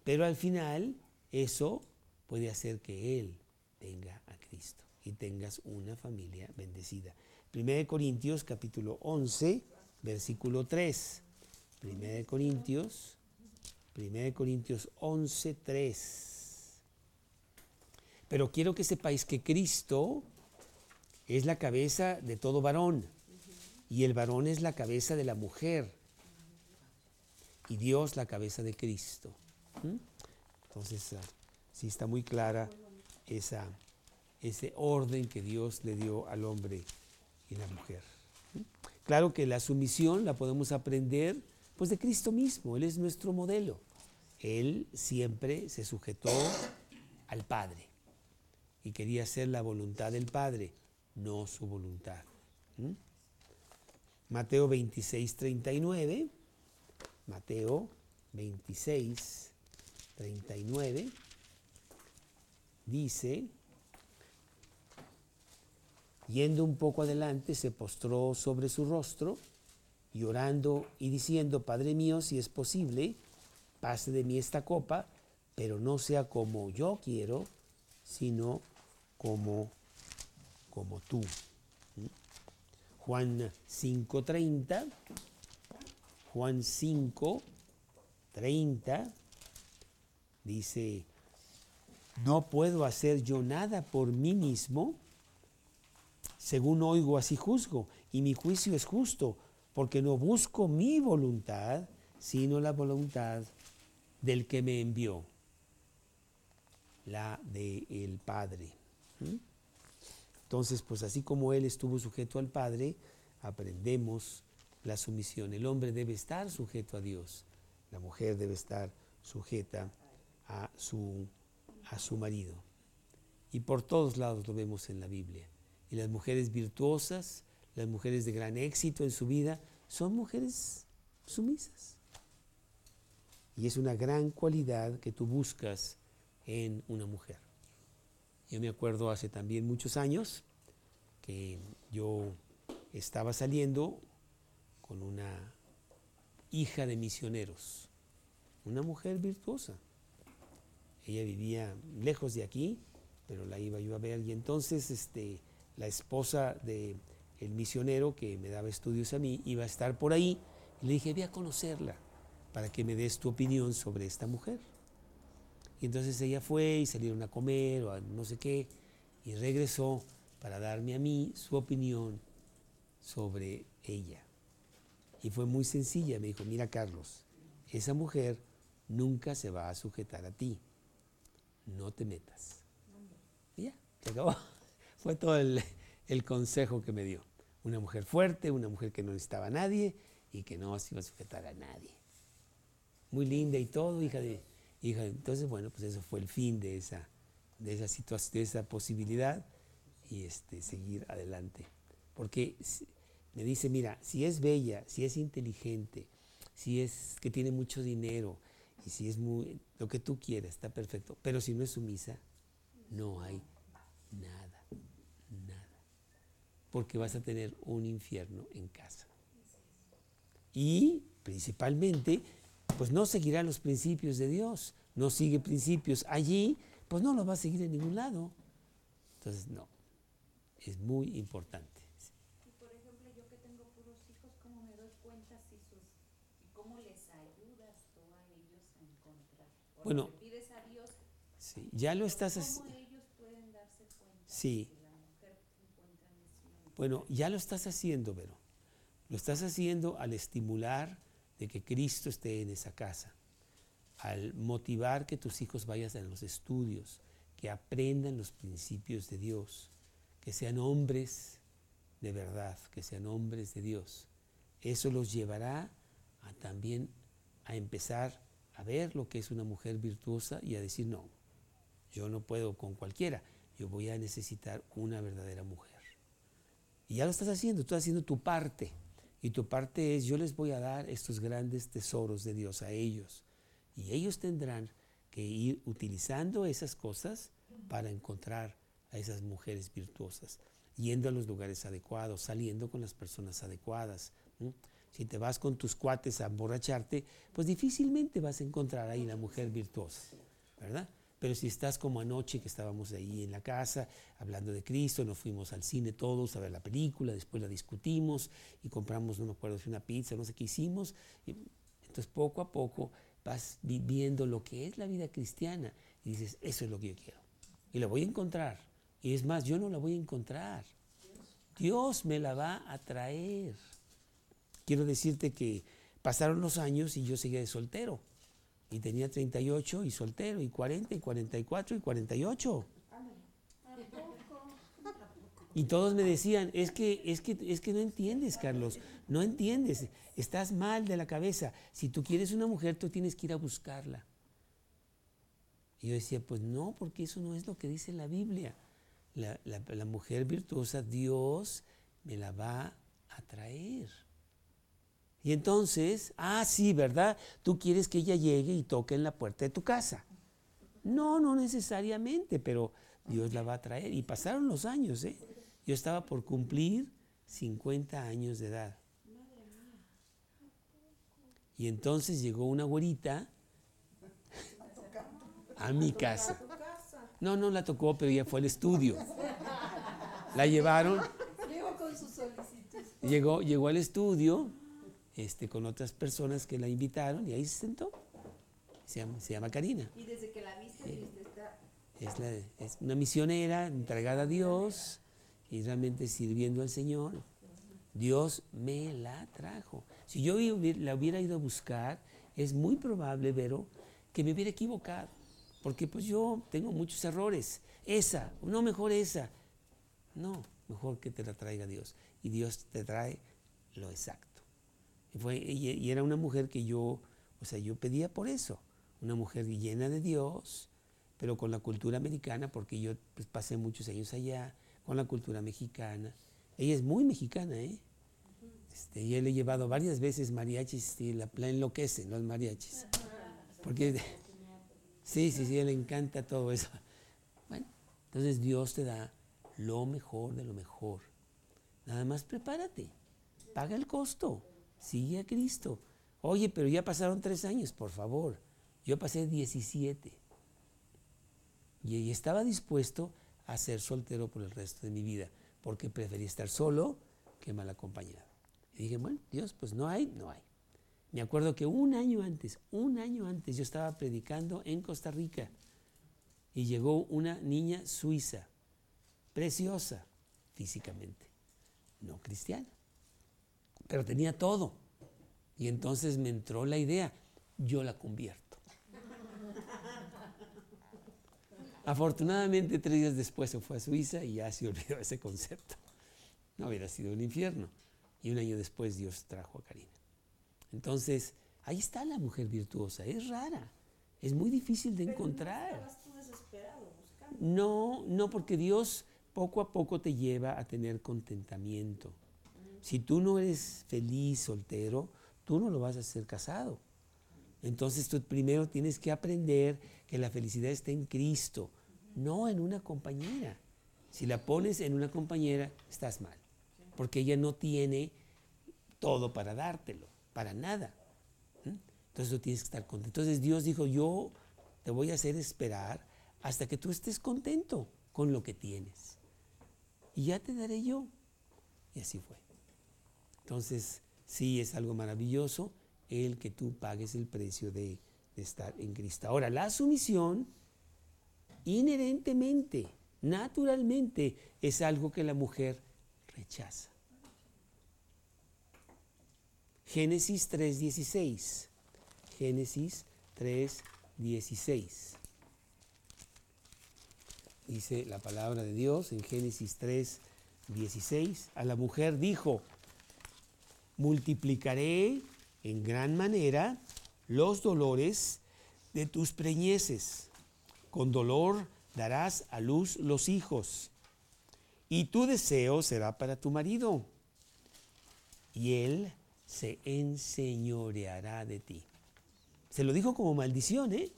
Pero al final eso puede hacer que Él venga a Cristo y tengas una familia bendecida. 1 Corintios capítulo 11, versículo 3. 1 Corintios, 1 Corintios 11, 3. Pero quiero que sepáis que Cristo es la cabeza de todo varón y el varón es la cabeza de la mujer y Dios la cabeza de Cristo. ¿Mm? Entonces, ah, sí está muy clara esa, ese orden que Dios le dio al hombre y la mujer. Claro que la sumisión la podemos aprender pues de Cristo mismo, Él es nuestro modelo. Él siempre se sujetó al Padre y quería hacer la voluntad del Padre, no su voluntad. Mateo 26, 39. Mateo 26, 39 dice, Yendo un poco adelante, se postró sobre su rostro, llorando y diciendo, Padre mío, si es posible, pase de mí esta copa, pero no sea como yo quiero, sino como, como tú. ¿Mm? Juan 5.30, Juan 5.30 dice, no puedo hacer yo nada por mí mismo, según oigo, así juzgo, y mi juicio es justo, porque no busco mi voluntad, sino la voluntad del que me envió, la del el Padre. Entonces, pues así como Él estuvo sujeto al Padre, aprendemos la sumisión. El hombre debe estar sujeto a Dios, la mujer debe estar sujeta a su, a su marido. Y por todos lados lo vemos en la Biblia. Y las mujeres virtuosas, las mujeres de gran éxito en su vida, son mujeres sumisas. Y es una gran cualidad que tú buscas en una mujer. Yo me acuerdo hace también muchos años que yo estaba saliendo con una hija de misioneros, una mujer virtuosa. Ella vivía lejos de aquí, pero la iba yo a ver y entonces este, la esposa del el misionero que me daba estudios a mí iba a estar por ahí y le dije, ve a conocerla para que me des tu opinión sobre esta mujer. Y entonces ella fue y salieron a comer o a no sé qué y regresó para darme a mí su opinión sobre ella. Y fue muy sencilla, me dijo, mira Carlos, esa mujer nunca se va a sujetar a ti, no te metas. Y ya, se acabó. Fue todo el, consejo que me dio. Una mujer fuerte, una mujer que no necesitaba a nadie y que no se iba a sujetar a nadie. Muy linda y todo, hija de... Hija, entonces, bueno, pues eso fue el fin de esa, de esa situación, de esa posibilidad y este, seguir adelante. Porque me dice, mira, si es bella, si es inteligente, si es que tiene mucho dinero y si es muy, lo que tú quieras, está perfecto. Pero si no es sumisa, no hay nada porque vas a tener un infierno en casa. Y principalmente, pues no seguirá los principios de Dios, no sigue principios allí, pues no los va a seguir en ningún lado. Entonces, no, es muy importante. Y por ejemplo, yo que tengo puros hijos, ¿cómo me doy cuenta si sus, cómo les ayudas tú a ellos a encontrar? bueno, le pides a Dios, sí, ya lo estás haciendo. Sí. Bueno, ya lo estás haciendo, Vero, Lo estás haciendo al estimular de que Cristo esté en esa casa, al motivar que tus hijos vayan a los estudios, que aprendan los principios de Dios, que sean hombres de verdad, que sean hombres de Dios. Eso los llevará a también a empezar a ver lo que es una mujer virtuosa y a decir, no, yo no puedo con cualquiera, yo voy a necesitar una verdadera mujer. Y ya lo estás haciendo, estás haciendo tu parte. Y tu parte es, yo les voy a dar estos grandes tesoros de Dios a ellos. Y ellos tendrán que ir utilizando esas cosas para encontrar a esas mujeres virtuosas, yendo a los lugares adecuados, saliendo con las personas adecuadas. Si te vas con tus cuates a emborracharte, pues difícilmente vas a encontrar ahí la mujer virtuosa, ¿verdad? Pero si estás como anoche que estábamos ahí en la casa hablando de Cristo, nos fuimos al cine todos a ver la película, después la discutimos y compramos, no me acuerdo si una pizza, no sé qué hicimos. entonces poco a poco vas viviendo lo que es la vida cristiana y dices, eso es lo que yo quiero. Y la voy a encontrar. Y es más, yo no la voy a encontrar. Dios me la va a traer. Quiero decirte que pasaron los años y yo seguía de soltero. Y tenía 38 y soltero, y 40, y 44, y 48. Y todos me decían, es que, es que, es que no entiendes, Carlos, no entiendes, estás mal de la cabeza. Si tú quieres una mujer, tú tienes que ir a buscarla. Y yo decía, pues no, porque eso no es lo que dice la Biblia. La, la mujer virtuosa, Dios me la va a traer. Y entonces, ah, sí, ¿verdad? Tú quieres que ella llegue y toque en la puerta de tu casa. No, no necesariamente, pero Dios la va a traer. Y pasaron los años, ¿eh? Yo estaba por cumplir 50 años de edad. Y entonces llegó una güerita a mi casa. No, no la tocó, pero ya fue al estudio. La llevaron. Llegó, llegó al estudio este, con otras personas que la invitaron y ahí se sentó. Se llama, se llama Karina. Y desde que la viste, es, es una misionera entregada a Dios y realmente sirviendo al Señor. Dios me la trajo. Si yo la hubiera ido a buscar, es muy probable, Vero, que me hubiera equivocado. Porque pues yo tengo muchos errores. Esa, no mejor esa. No, mejor que te la traiga Dios. Y Dios te trae lo exacto. Y, fue, y, era una mujer que yo, o sea, yo pedía por eso, una mujer llena de Dios, pero con la cultura americana, porque yo pues, pasé muchos años allá, con la cultura mexicana. Ella es muy mexicana, ¿eh? Este, yo le he llevado varias veces mariachis y la, la enloquecen los mariachis. Porque, sí, sí, sí, le encanta todo eso. Bueno, entonces Dios te da lo mejor de lo mejor. Nada más prepárate, paga el costo sigue a Cristo. Oye, pero ya pasaron tres años, por favor. Yo pasé 17. Y estaba dispuesto a ser soltero por el resto de mi vida, porque prefería estar solo que mal acompañado. Y dije, bueno, Dios, pues no hay, no hay. Me acuerdo que un año antes, un año antes, yo estaba predicando en Costa Rica y llegó una niña suiza, preciosa físicamente, no cristiana pero tenía todo. Y entonces me entró la idea, yo la convierto. Afortunadamente tres días después se fue a Suiza y ya se olvidó ese concepto. No hubiera sido un infierno. Y un año después Dios trajo a Karina. Entonces, ahí está la mujer virtuosa. Es rara. Es muy difícil de encontrar. No, no, porque Dios poco a poco te lleva a tener contentamiento. Si tú no eres feliz soltero, tú no lo vas a hacer casado. Entonces tú primero tienes que aprender que la felicidad está en Cristo, no en una compañera. Si la pones en una compañera, estás mal, porque ella no tiene todo para dártelo, para nada. Entonces tú tienes que estar contento. Entonces Dios dijo, yo te voy a hacer esperar hasta que tú estés contento con lo que tienes. Y ya te daré yo. Y así fue. Entonces, sí es algo maravilloso el que tú pagues el precio de, estar en Cristo. Ahora, la sumisión inherentemente, naturalmente, es algo que la mujer rechaza. Génesis 3.16. Génesis 3.16. Dice la palabra de Dios en Génesis 3.16. A la mujer dijo, multiplicaré en gran manera los dolores de tus preñeces. Con dolor darás a luz los hijos. Y tu deseo será para tu marido. Y él se enseñoreará de ti. Se lo dijo como maldición, ¿eh?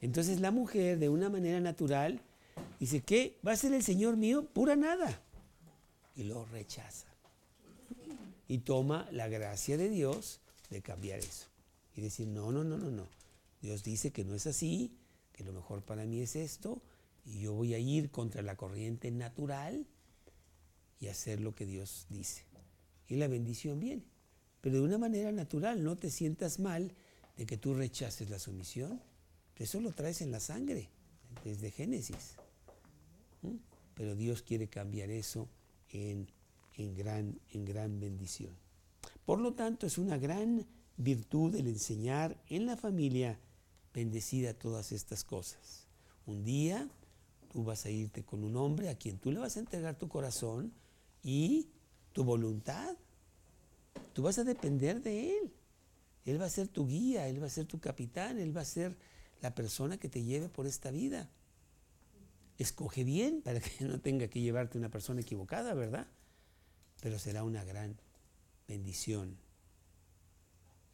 Entonces la mujer, de una manera natural, dice, ¿qué? ¿Va a ser el Señor mío? Pura nada. Y lo rechaza. Y toma la gracia de Dios de cambiar eso. Y decir, no, no, no, no, no. Dios dice que no es así, que lo mejor para mí es esto, y yo voy a ir contra la corriente natural y hacer lo que Dios dice. Y la bendición viene. Pero de una manera natural, no te sientas mal de que tú rechaces la sumisión. Eso lo traes en la sangre, desde Génesis. ¿Mm? Pero Dios quiere cambiar eso en, en, gran, en gran bendición. Por lo tanto, es una gran virtud el enseñar en la familia bendecida todas estas cosas. Un día tú vas a irte con un hombre a quien tú le vas a entregar tu corazón y tu voluntad. Tú vas a depender de él. Él va a ser tu guía, él va a ser tu capitán, él va a ser la persona que te lleve por esta vida. Escoge bien para que no tenga que llevarte una persona equivocada, ¿verdad? Pero será una gran bendición.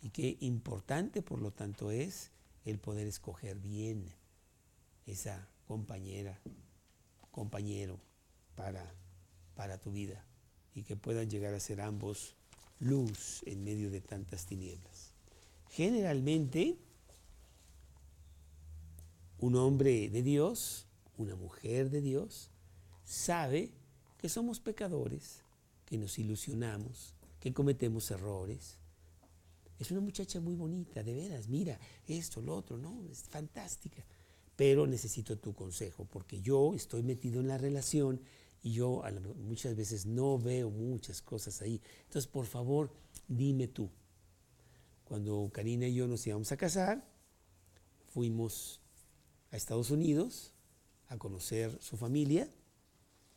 Y qué importante, por lo tanto, es el poder escoger bien esa compañera, compañero para, para tu vida y que puedan llegar a ser ambos luz en medio de tantas tinieblas. Generalmente, un hombre de Dios, una mujer de Dios, sabe que somos pecadores, que nos ilusionamos, que cometemos errores. Es una muchacha muy bonita, de veras, mira, esto, lo otro, no, es fantástica. Pero necesito tu consejo, porque yo estoy metido en la relación y yo muchas veces no veo muchas cosas ahí. Entonces, por favor, dime tú. Cuando Karina y yo nos íbamos a casar, fuimos a Estados Unidos a conocer su familia.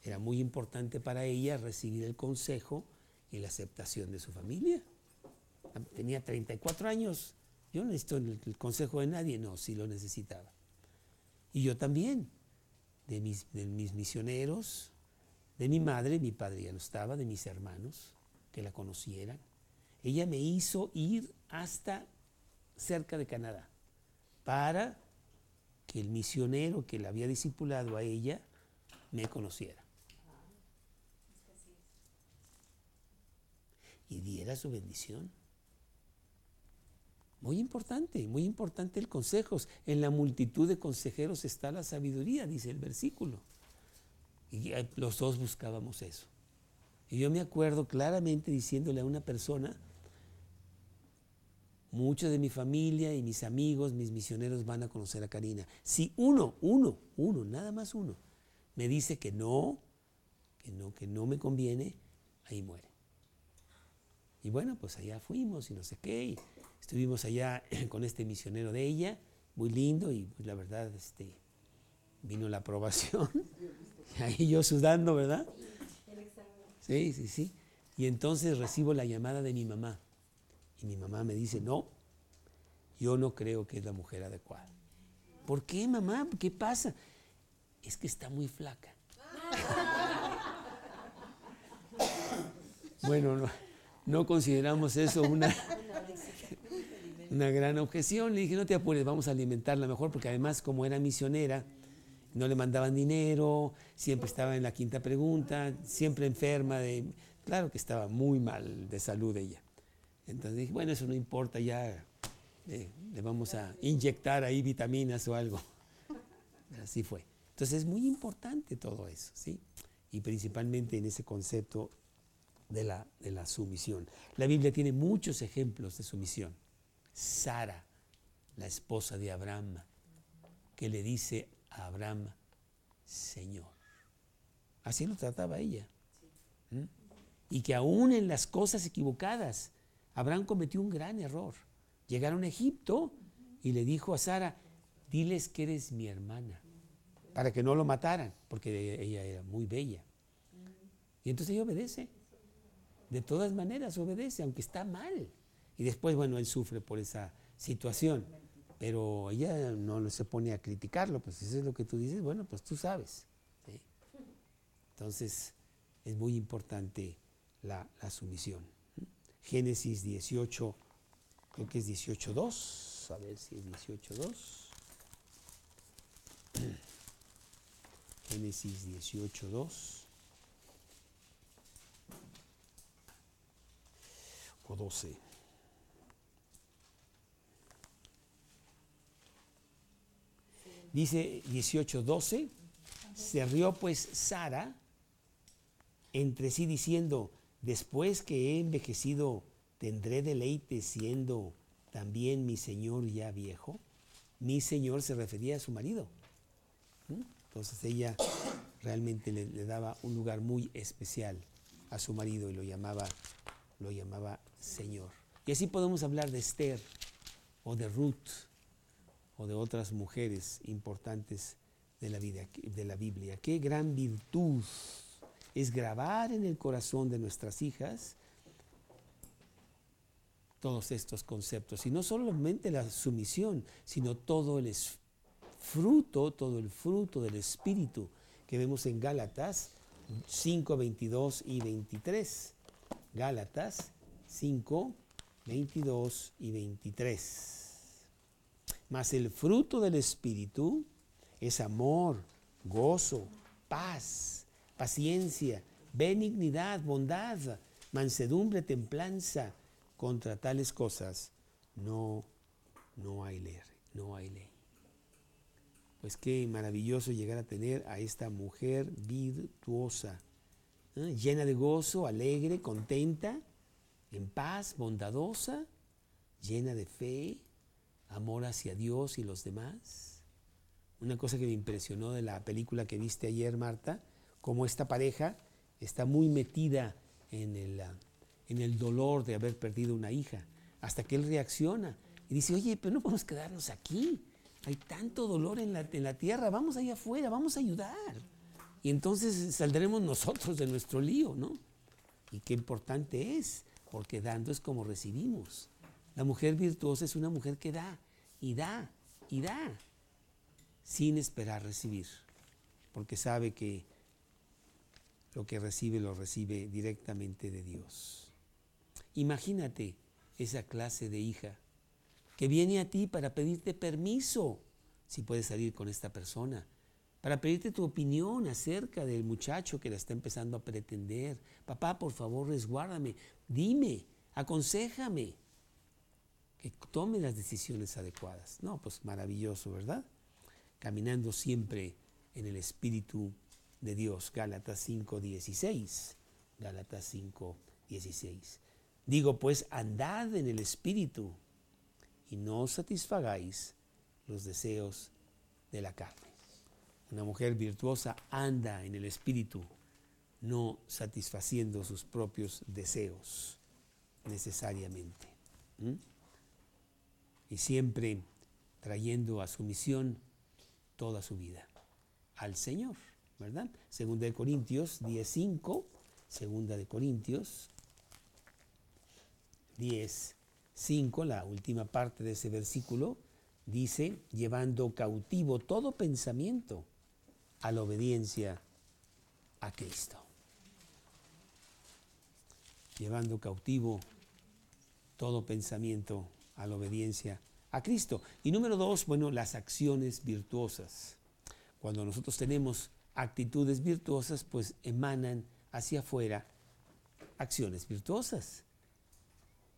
Era muy importante para ella recibir el consejo y la aceptación de su familia. Tenía 34 años. Yo no necesito el consejo de nadie, no, sí lo necesitaba. Y yo también, de mis, de mis misioneros, de mi madre, mi padre ya no estaba, de mis hermanos, que la conocieran. Ella me hizo ir hasta cerca de Canadá para que el misionero que la había discipulado a ella me conociera. Y diera su bendición. Muy importante, muy importante el consejo. En la multitud de consejeros está la sabiduría, dice el versículo. Y los dos buscábamos eso. Y yo me acuerdo claramente diciéndole a una persona, Muchos de mi familia y mis amigos, mis misioneros van a conocer a Karina. Si uno, uno, uno, nada más uno, me dice que no, que no, que no me conviene, ahí muere. Y bueno, pues allá fuimos y no sé qué, y estuvimos allá con este misionero de ella, muy lindo, y pues la verdad, este, vino la aprobación. ahí yo sudando, ¿verdad? Sí, sí, sí. Y entonces recibo la llamada de mi mamá. Y mi mamá me dice, no, yo no creo que es la mujer adecuada. ¿Por qué, mamá? ¿Qué pasa? Es que está muy flaca. bueno, no, consideramos eso una, una gran objeción. Le dije, no te apures, vamos a alimentarla mejor, porque además como era misionera, no le mandaban dinero, siempre estaba en la quinta pregunta, siempre enferma, de, claro que estaba muy mal de salud ella. Entonces dije, bueno, eso no importa, ya eh, le vamos a inyectar ahí vitaminas o algo. Así fue. Entonces es muy importante todo eso, ¿sí? Y principalmente en ese concepto de la, de la sumisión. La Biblia tiene muchos ejemplos de sumisión. Sara, la esposa de Abraham, que le dice a Abraham, Señor. Así lo trataba ella. Y que aún en las cosas equivocadas, Abraham cometió un gran error. Llegaron a Egipto y le dijo a Sara, diles que eres mi hermana, para que no lo mataran, porque ella era muy bella. Y entonces ella obedece. De todas maneras obedece, aunque está mal. Y después, bueno, él sufre por esa situación. Pero ella no se pone a criticarlo, pues eso es lo que tú dices, bueno, pues tú sabes. Entonces, es muy importante la, la sumisión. Génesis 18, creo que es 18.2, a ver si es 18.2. Génesis 18.2. O 12. Dice 18:12, se rió pues Sara entre sí diciendo, después que he envejecido, tendré deleite siendo también mi señor ya viejo. Mi señor se refería a su marido. Entonces ella realmente le, le, daba un lugar muy especial a su marido y lo llamaba, lo llamaba señor. Y así podemos hablar de Esther o de Ruth o de otras mujeres importantes de la, vida, de la Biblia. Qué gran virtud es grabar en el corazón de nuestras hijas todos estos conceptos. Y no solamente la sumisión, sino todo el fruto, todo el fruto del Espíritu que vemos en Gálatas 5, 22 y 23. Gálatas 5, 22 y 23. Mas el fruto del Espíritu es amor, gozo, paz, paciencia, benignidad, bondad, mansedumbre, templanza. Contra tales cosas no, no hay ley, no hay ley. Pues qué maravilloso llegar a tener a esta mujer virtuosa, ¿eh? llena de gozo, alegre, contenta, en paz, bondadosa, llena de fe, amor hacia Dios y los demás. Una cosa que me impresionó de la película que viste ayer, Marta, como esta pareja está muy metida en el, ah, en el dolor de haber perdido una hija, hasta que él reacciona y dice, oye, pero no podemos quedarnos aquí, hay tanto dolor en la, en la tierra, vamos allá afuera, vamos a ayudar. Y entonces saldremos nosotros de nuestro lío, ¿no? Y qué importante es, porque dando es como recibimos. La mujer virtuosa es una mujer que da y da y da sin esperar recibir, porque sabe que lo que recibe lo recibe directamente de Dios. Imagínate esa clase de hija que viene a ti para pedirte permiso si puedes salir con esta persona, para pedirte tu opinión acerca del muchacho que la está empezando a pretender. Papá, por favor, resguárdame, dime, aconsejame que tome las decisiones adecuadas. No, pues maravilloso, ¿verdad? Caminando siempre en el Espíritu de Dios. Gálatas 5.16. Gálatas 5.16. Digo, pues andad en el Espíritu y no satisfagáis los deseos de la carne. Una mujer virtuosa anda en el Espíritu, no satisfaciendo sus propios deseos necesariamente y siempre trayendo a su misión toda su vida al Señor, ¿verdad? Segunda de Corintios 10.5, segunda de Corintios 10.5, la última parte de ese versículo, dice, llevando cautivo todo pensamiento a la obediencia a Cristo. Llevando cautivo todo pensamiento a la obediencia a Cristo. Y número dos, bueno, las acciones virtuosas. Cuando nosotros tenemos actitudes virtuosas, pues emanan hacia afuera acciones virtuosas.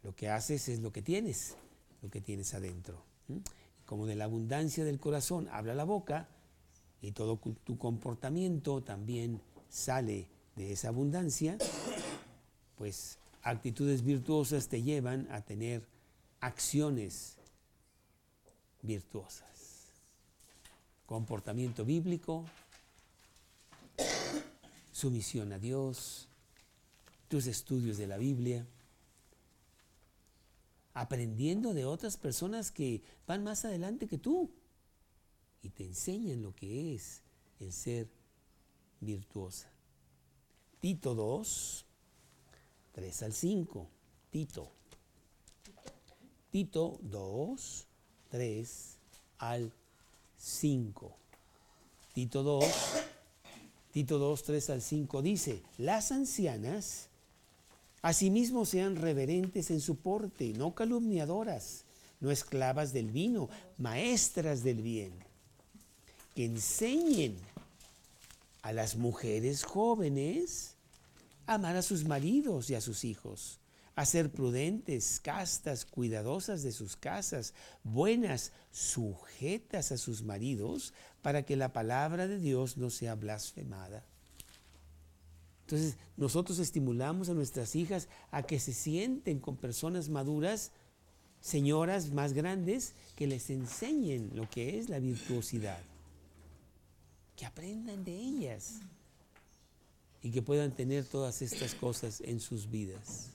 Lo que haces es lo que tienes, lo que tienes adentro. Como de la abundancia del corazón habla la boca y todo tu comportamiento también sale de esa abundancia, pues actitudes virtuosas te llevan a tener acciones virtuosas. Comportamiento bíblico, sumisión a Dios, tus estudios de la Biblia, aprendiendo de otras personas que van más adelante que tú y te enseñan lo que es el ser virtuosa. Tito 2, 3 al 5. Tito. Tito 2, 3 al 5. Tito 2, Tito 2, 3 al 5 dice, las ancianas asimismo sean reverentes en su porte, no calumniadoras, no esclavas del vino, maestras del bien, que enseñen a las mujeres jóvenes amar a sus maridos y a sus hijos, a ser prudentes, castas, cuidadosas de sus casas, buenas, sujetas a sus maridos, para que la palabra de Dios no sea blasfemada. Entonces, nosotros estimulamos a nuestras hijas a que se sienten con personas maduras, señoras más grandes, que les enseñen lo que es la virtuosidad que aprendan de ellas y que puedan tener todas estas cosas en sus vidas.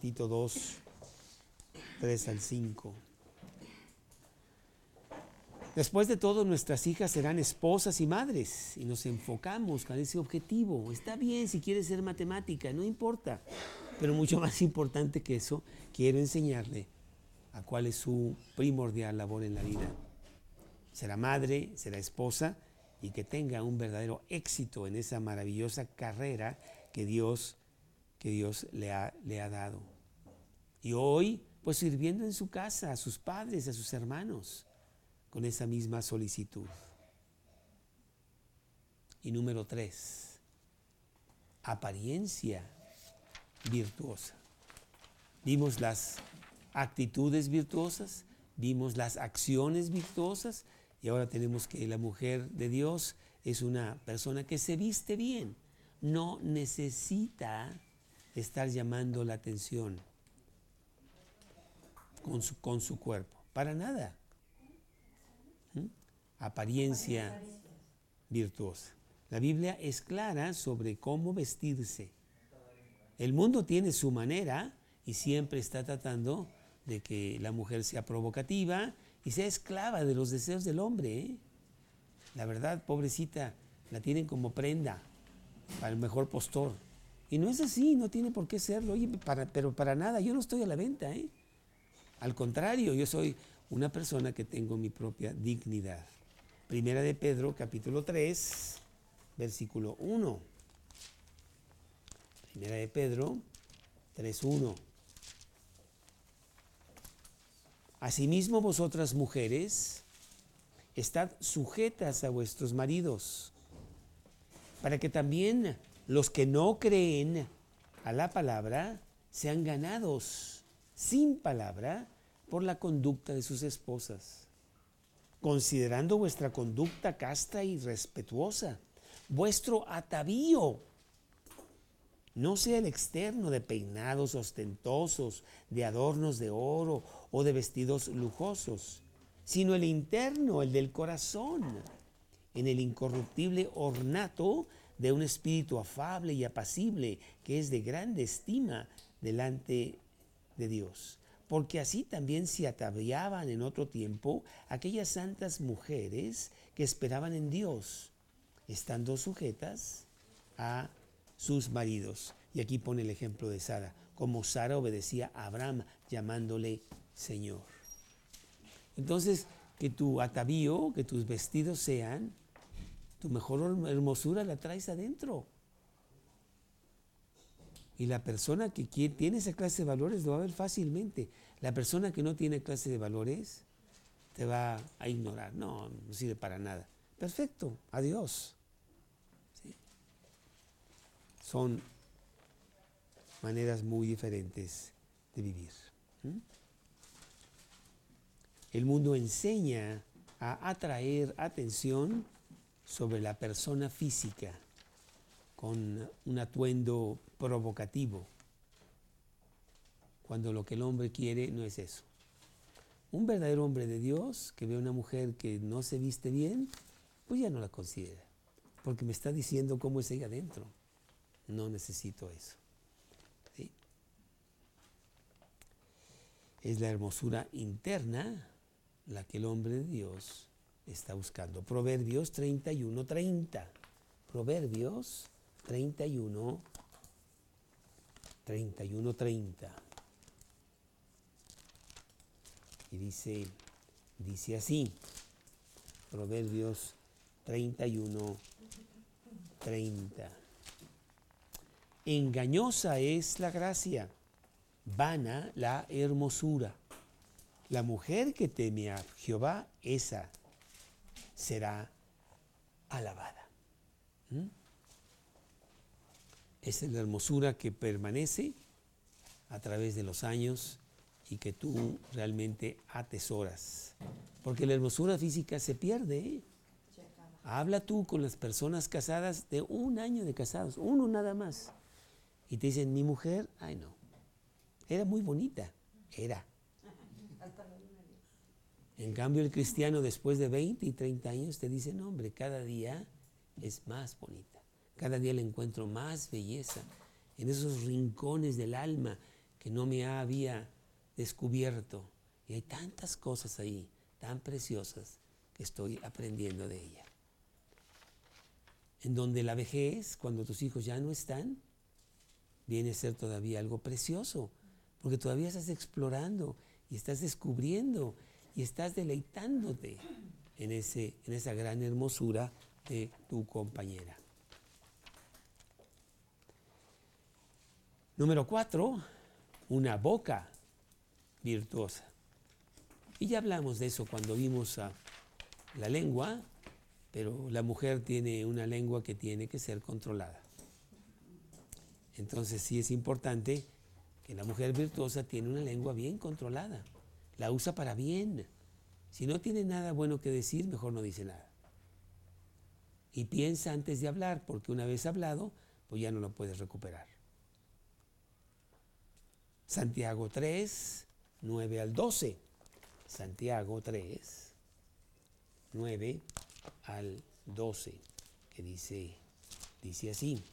Tito 2, 3 al 5. Después de todo, nuestras hijas serán esposas y madres y nos enfocamos con ese objetivo. Está bien si quieres ser matemática, no importa. Pero mucho más importante que eso, quiero enseñarle a cuál es su primordial labor en la vida. Será madre, será esposa y que tenga un verdadero éxito en esa maravillosa carrera que Dios, que Dios le, ha, le ha dado. Y hoy, pues sirviendo en su casa a sus padres, a sus hermanos, con esa misma solicitud. Y número tres, apariencia virtuosa. Vimos las actitudes virtuosas, vimos las acciones virtuosas, y ahora tenemos que la mujer de Dios es una persona que se viste bien, no necesita estar llamando la atención con su, con su cuerpo, para nada. ¿Mm? Apariencia virtuosa. La Biblia es clara sobre cómo vestirse. El mundo tiene su manera y siempre está tratando de que la mujer sea provocativa y sea esclava de los deseos del hombre. ¿eh? La verdad, pobrecita, la tienen como prenda para el mejor postor. Y no es así, no tiene por qué serlo. Oye, pero para nada, yo no estoy a la venta. ¿eh? Al contrario, yo soy una persona que tengo mi propia dignidad. Primera de Pedro, capítulo 3, versículo 1. Primera de Pedro 3.1. Asimismo vosotras mujeres, estad sujetas a vuestros maridos, para que también los que no creen a la palabra sean ganados sin palabra por la conducta de sus esposas, considerando vuestra conducta casta y respetuosa, vuestro atavío no sea el externo de peinados ostentosos, de adornos de oro o de vestidos lujosos, sino el interno, el del corazón, en el incorruptible ornato de un espíritu afable y apacible que es de grande estima delante de Dios. Porque así también se ataviaban en otro tiempo aquellas santas mujeres que esperaban en Dios, estando sujetas a sus maridos. Y aquí pone el ejemplo de Sara, como Sara obedecía a Abraham llamándole Señor. Entonces, que tu atavío, que tus vestidos sean, tu mejor hermosura la traes adentro. Y la persona que tiene esa clase de valores lo va a ver fácilmente. La persona que no tiene clase de valores te va a ignorar. No, no sirve para nada. Perfecto, adiós son maneras muy diferentes de vivir. El mundo enseña a atraer atención sobre la persona física con un atuendo provocativo, cuando lo que el hombre quiere no es eso. Un verdadero hombre de Dios que ve a una mujer que no se viste bien, pues ya no la considera, porque me está diciendo cómo es ella adentro no necesito eso. Es la hermosura interna la que el hombre de Dios está buscando. Proverbios 31, 30. Proverbios 31, 31, 30. Y dice, dice así, Proverbios 31, 30. Engañosa es la gracia, vana la hermosura. La mujer que teme a Jehová, esa será alabada. ¿Mm? Esa es la hermosura que permanece a través de los años y que tú realmente atesoras. Porque la hermosura física se pierde. ¿eh? Habla tú con las personas casadas de un año de casados, uno nada más. Y te dicen, mi mujer, ay no, era muy bonita, era. En cambio el cristiano después de 20 y 30 años te dice, no hombre, cada día es más bonita, cada día le encuentro más belleza en esos rincones del alma que no me había descubierto. Y hay tantas cosas ahí, tan preciosas, que estoy aprendiendo de ella. En donde la vejez, cuando tus hijos ya no están, viene a ser todavía algo precioso, porque todavía estás explorando y estás descubriendo y estás deleitándote en, ese, en esa gran hermosura de tu compañera. Número cuatro, una boca virtuosa. Y ya hablamos de eso cuando vimos la lengua, pero la mujer tiene una lengua que tiene que ser controlada. Entonces sí es importante que la mujer virtuosa tiene una lengua bien controlada, la usa para bien. Si no tiene nada bueno que decir, mejor no dice nada. Y piensa antes de hablar, porque una vez hablado, pues ya no lo puedes recuperar. Santiago 3, 9 al 12. Santiago 3, 9 al 12, que dice, dice así.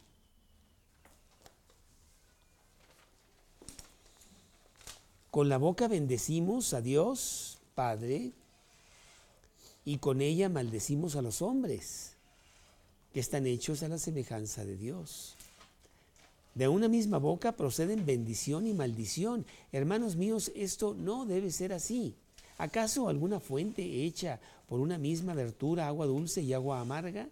Con la boca bendecimos a Dios, Padre, y con ella maldecimos a los hombres, que están hechos a la semejanza de Dios. De una misma boca proceden bendición y maldición. Hermanos míos, esto no debe ser así. ¿Acaso alguna fuente hecha por una misma abertura, agua dulce y agua amarga?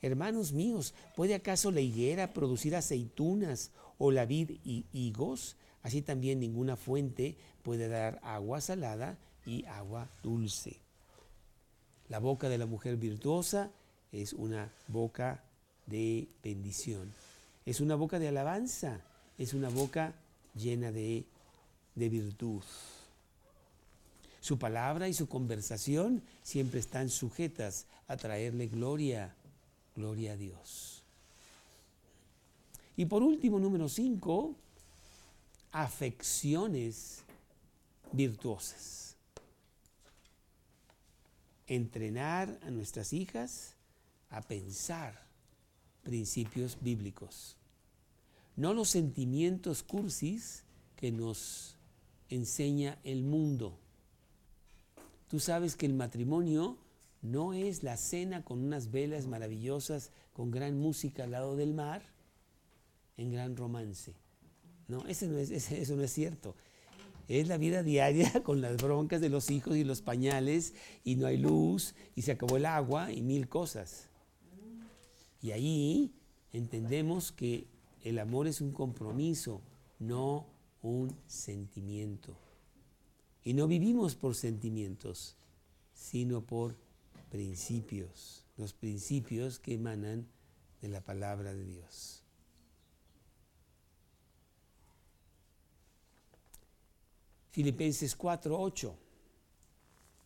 Hermanos míos, ¿puede acaso la higuera producir aceitunas o la vid y higos? Así también ninguna fuente puede dar agua salada y agua dulce. La boca de la mujer virtuosa es una boca de bendición es una boca de alabanza, es una boca llena de, de virtud. Su palabra y su conversación siempre están sujetas a traerle gloria, gloria a Dios. Y por último, número cinco, afecciones virtuosas. Entrenar a nuestras hijas a pensar principios bíblicos. No los sentimientos cursis que nos enseña el mundo. Tú sabes que el matrimonio no es la cena con unas velas maravillosas, con gran música al lado del mar, en gran romance. No, eso no es, eso no es cierto. Es la vida diaria con las broncas de los hijos y los pañales y no hay luz y se acabó el agua y mil cosas. Y ahí entendemos que el amor es un compromiso, no un sentimiento. Y no vivimos por sentimientos, sino por principios, los principios que emanan de la palabra de Dios. Filipenses 4:8.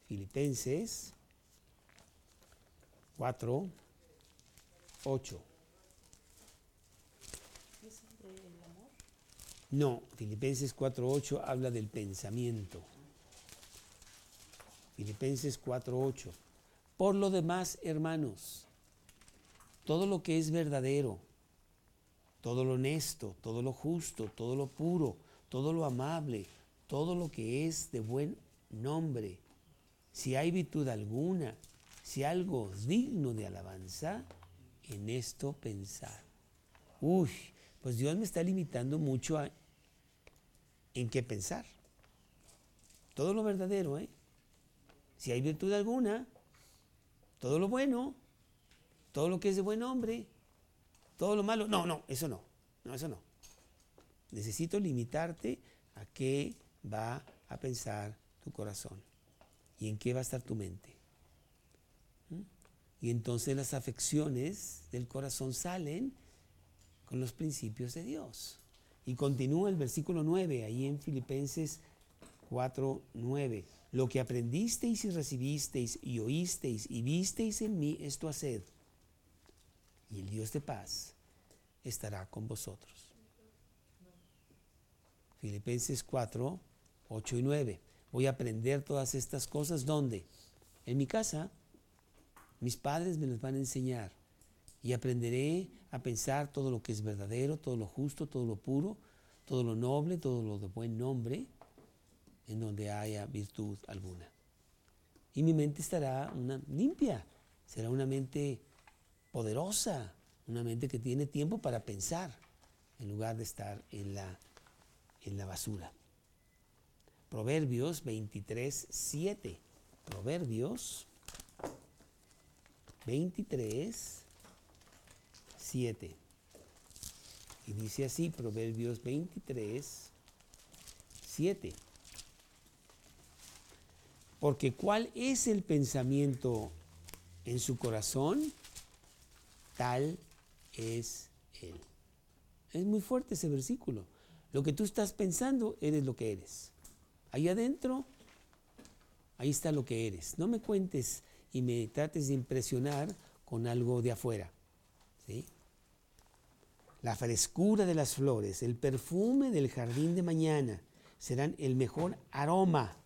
Filipenses 4 8. No, Filipenses 4.8 habla del pensamiento. Filipenses 4.8. Por lo demás, hermanos, todo lo que es verdadero, todo lo honesto, todo lo justo, todo lo puro, todo lo amable, todo lo que es de buen nombre, si hay virtud alguna, si algo digno de alabanza, en esto pensar. Uy, pues Dios me está limitando mucho a en qué pensar. Todo lo verdadero, ¿eh? Si hay virtud alguna, todo lo bueno, todo lo que es de buen hombre, todo lo malo. No, no, eso no. No, eso no. Necesito limitarte a qué va a pensar tu corazón y en qué va a estar tu mente. ¿Mm? Y entonces las afecciones del corazón salen con los principios de Dios. Y continúa el versículo 9, ahí en Filipenses 4, 9. Lo que aprendisteis y recibisteis y oísteis y visteis en mí, esto haced. Y el Dios de paz estará con vosotros. Filipenses 4, 8 y 9. Voy a aprender todas estas cosas. ¿Dónde? En mi casa. Mis padres me las van a enseñar. Y aprenderé a pensar todo lo que es verdadero, todo lo justo, todo lo puro, todo lo noble, todo lo de buen nombre, en donde haya virtud alguna. Y mi mente estará una limpia, será una mente poderosa, una mente que tiene tiempo para pensar, en lugar de estar en la, en la basura. Proverbios 23, 7. Proverbios 23, 7. Y dice así, Proverbios 23, 7. Porque ¿cuál es el pensamiento en su corazón? Tal es Él. Es muy fuerte ese versículo. Lo que tú estás pensando, eres lo que eres. Ahí adentro, ahí está lo que eres. No me cuentes y me trates de impresionar con algo de afuera. ¿sí? La frescura de las flores, el perfume del jardín de mañana serán el mejor aroma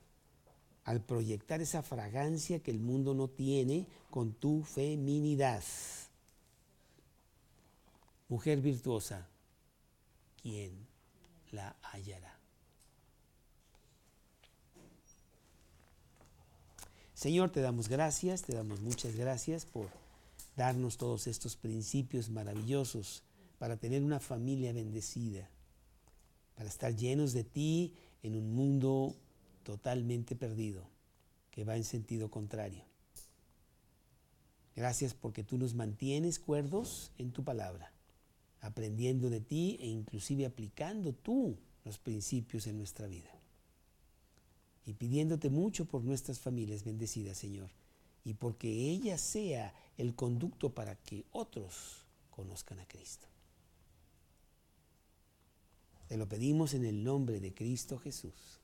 al proyectar esa fragancia que el mundo no tiene con tu feminidad. Mujer virtuosa, ¿quién la hallará? Señor, te damos gracias, te damos muchas gracias por darnos todos estos principios maravillosos para tener una familia bendecida, para estar llenos de ti en un mundo totalmente perdido, que va en sentido contrario. Gracias porque tú nos mantienes cuerdos en tu palabra aprendiendo de ti e inclusive aplicando tú los principios en nuestra vida. Y pidiéndote mucho por nuestras familias bendecidas, Señor, y porque ella sea el conducto para que otros conozcan a Cristo. Te lo pedimos en el nombre de Cristo Jesús.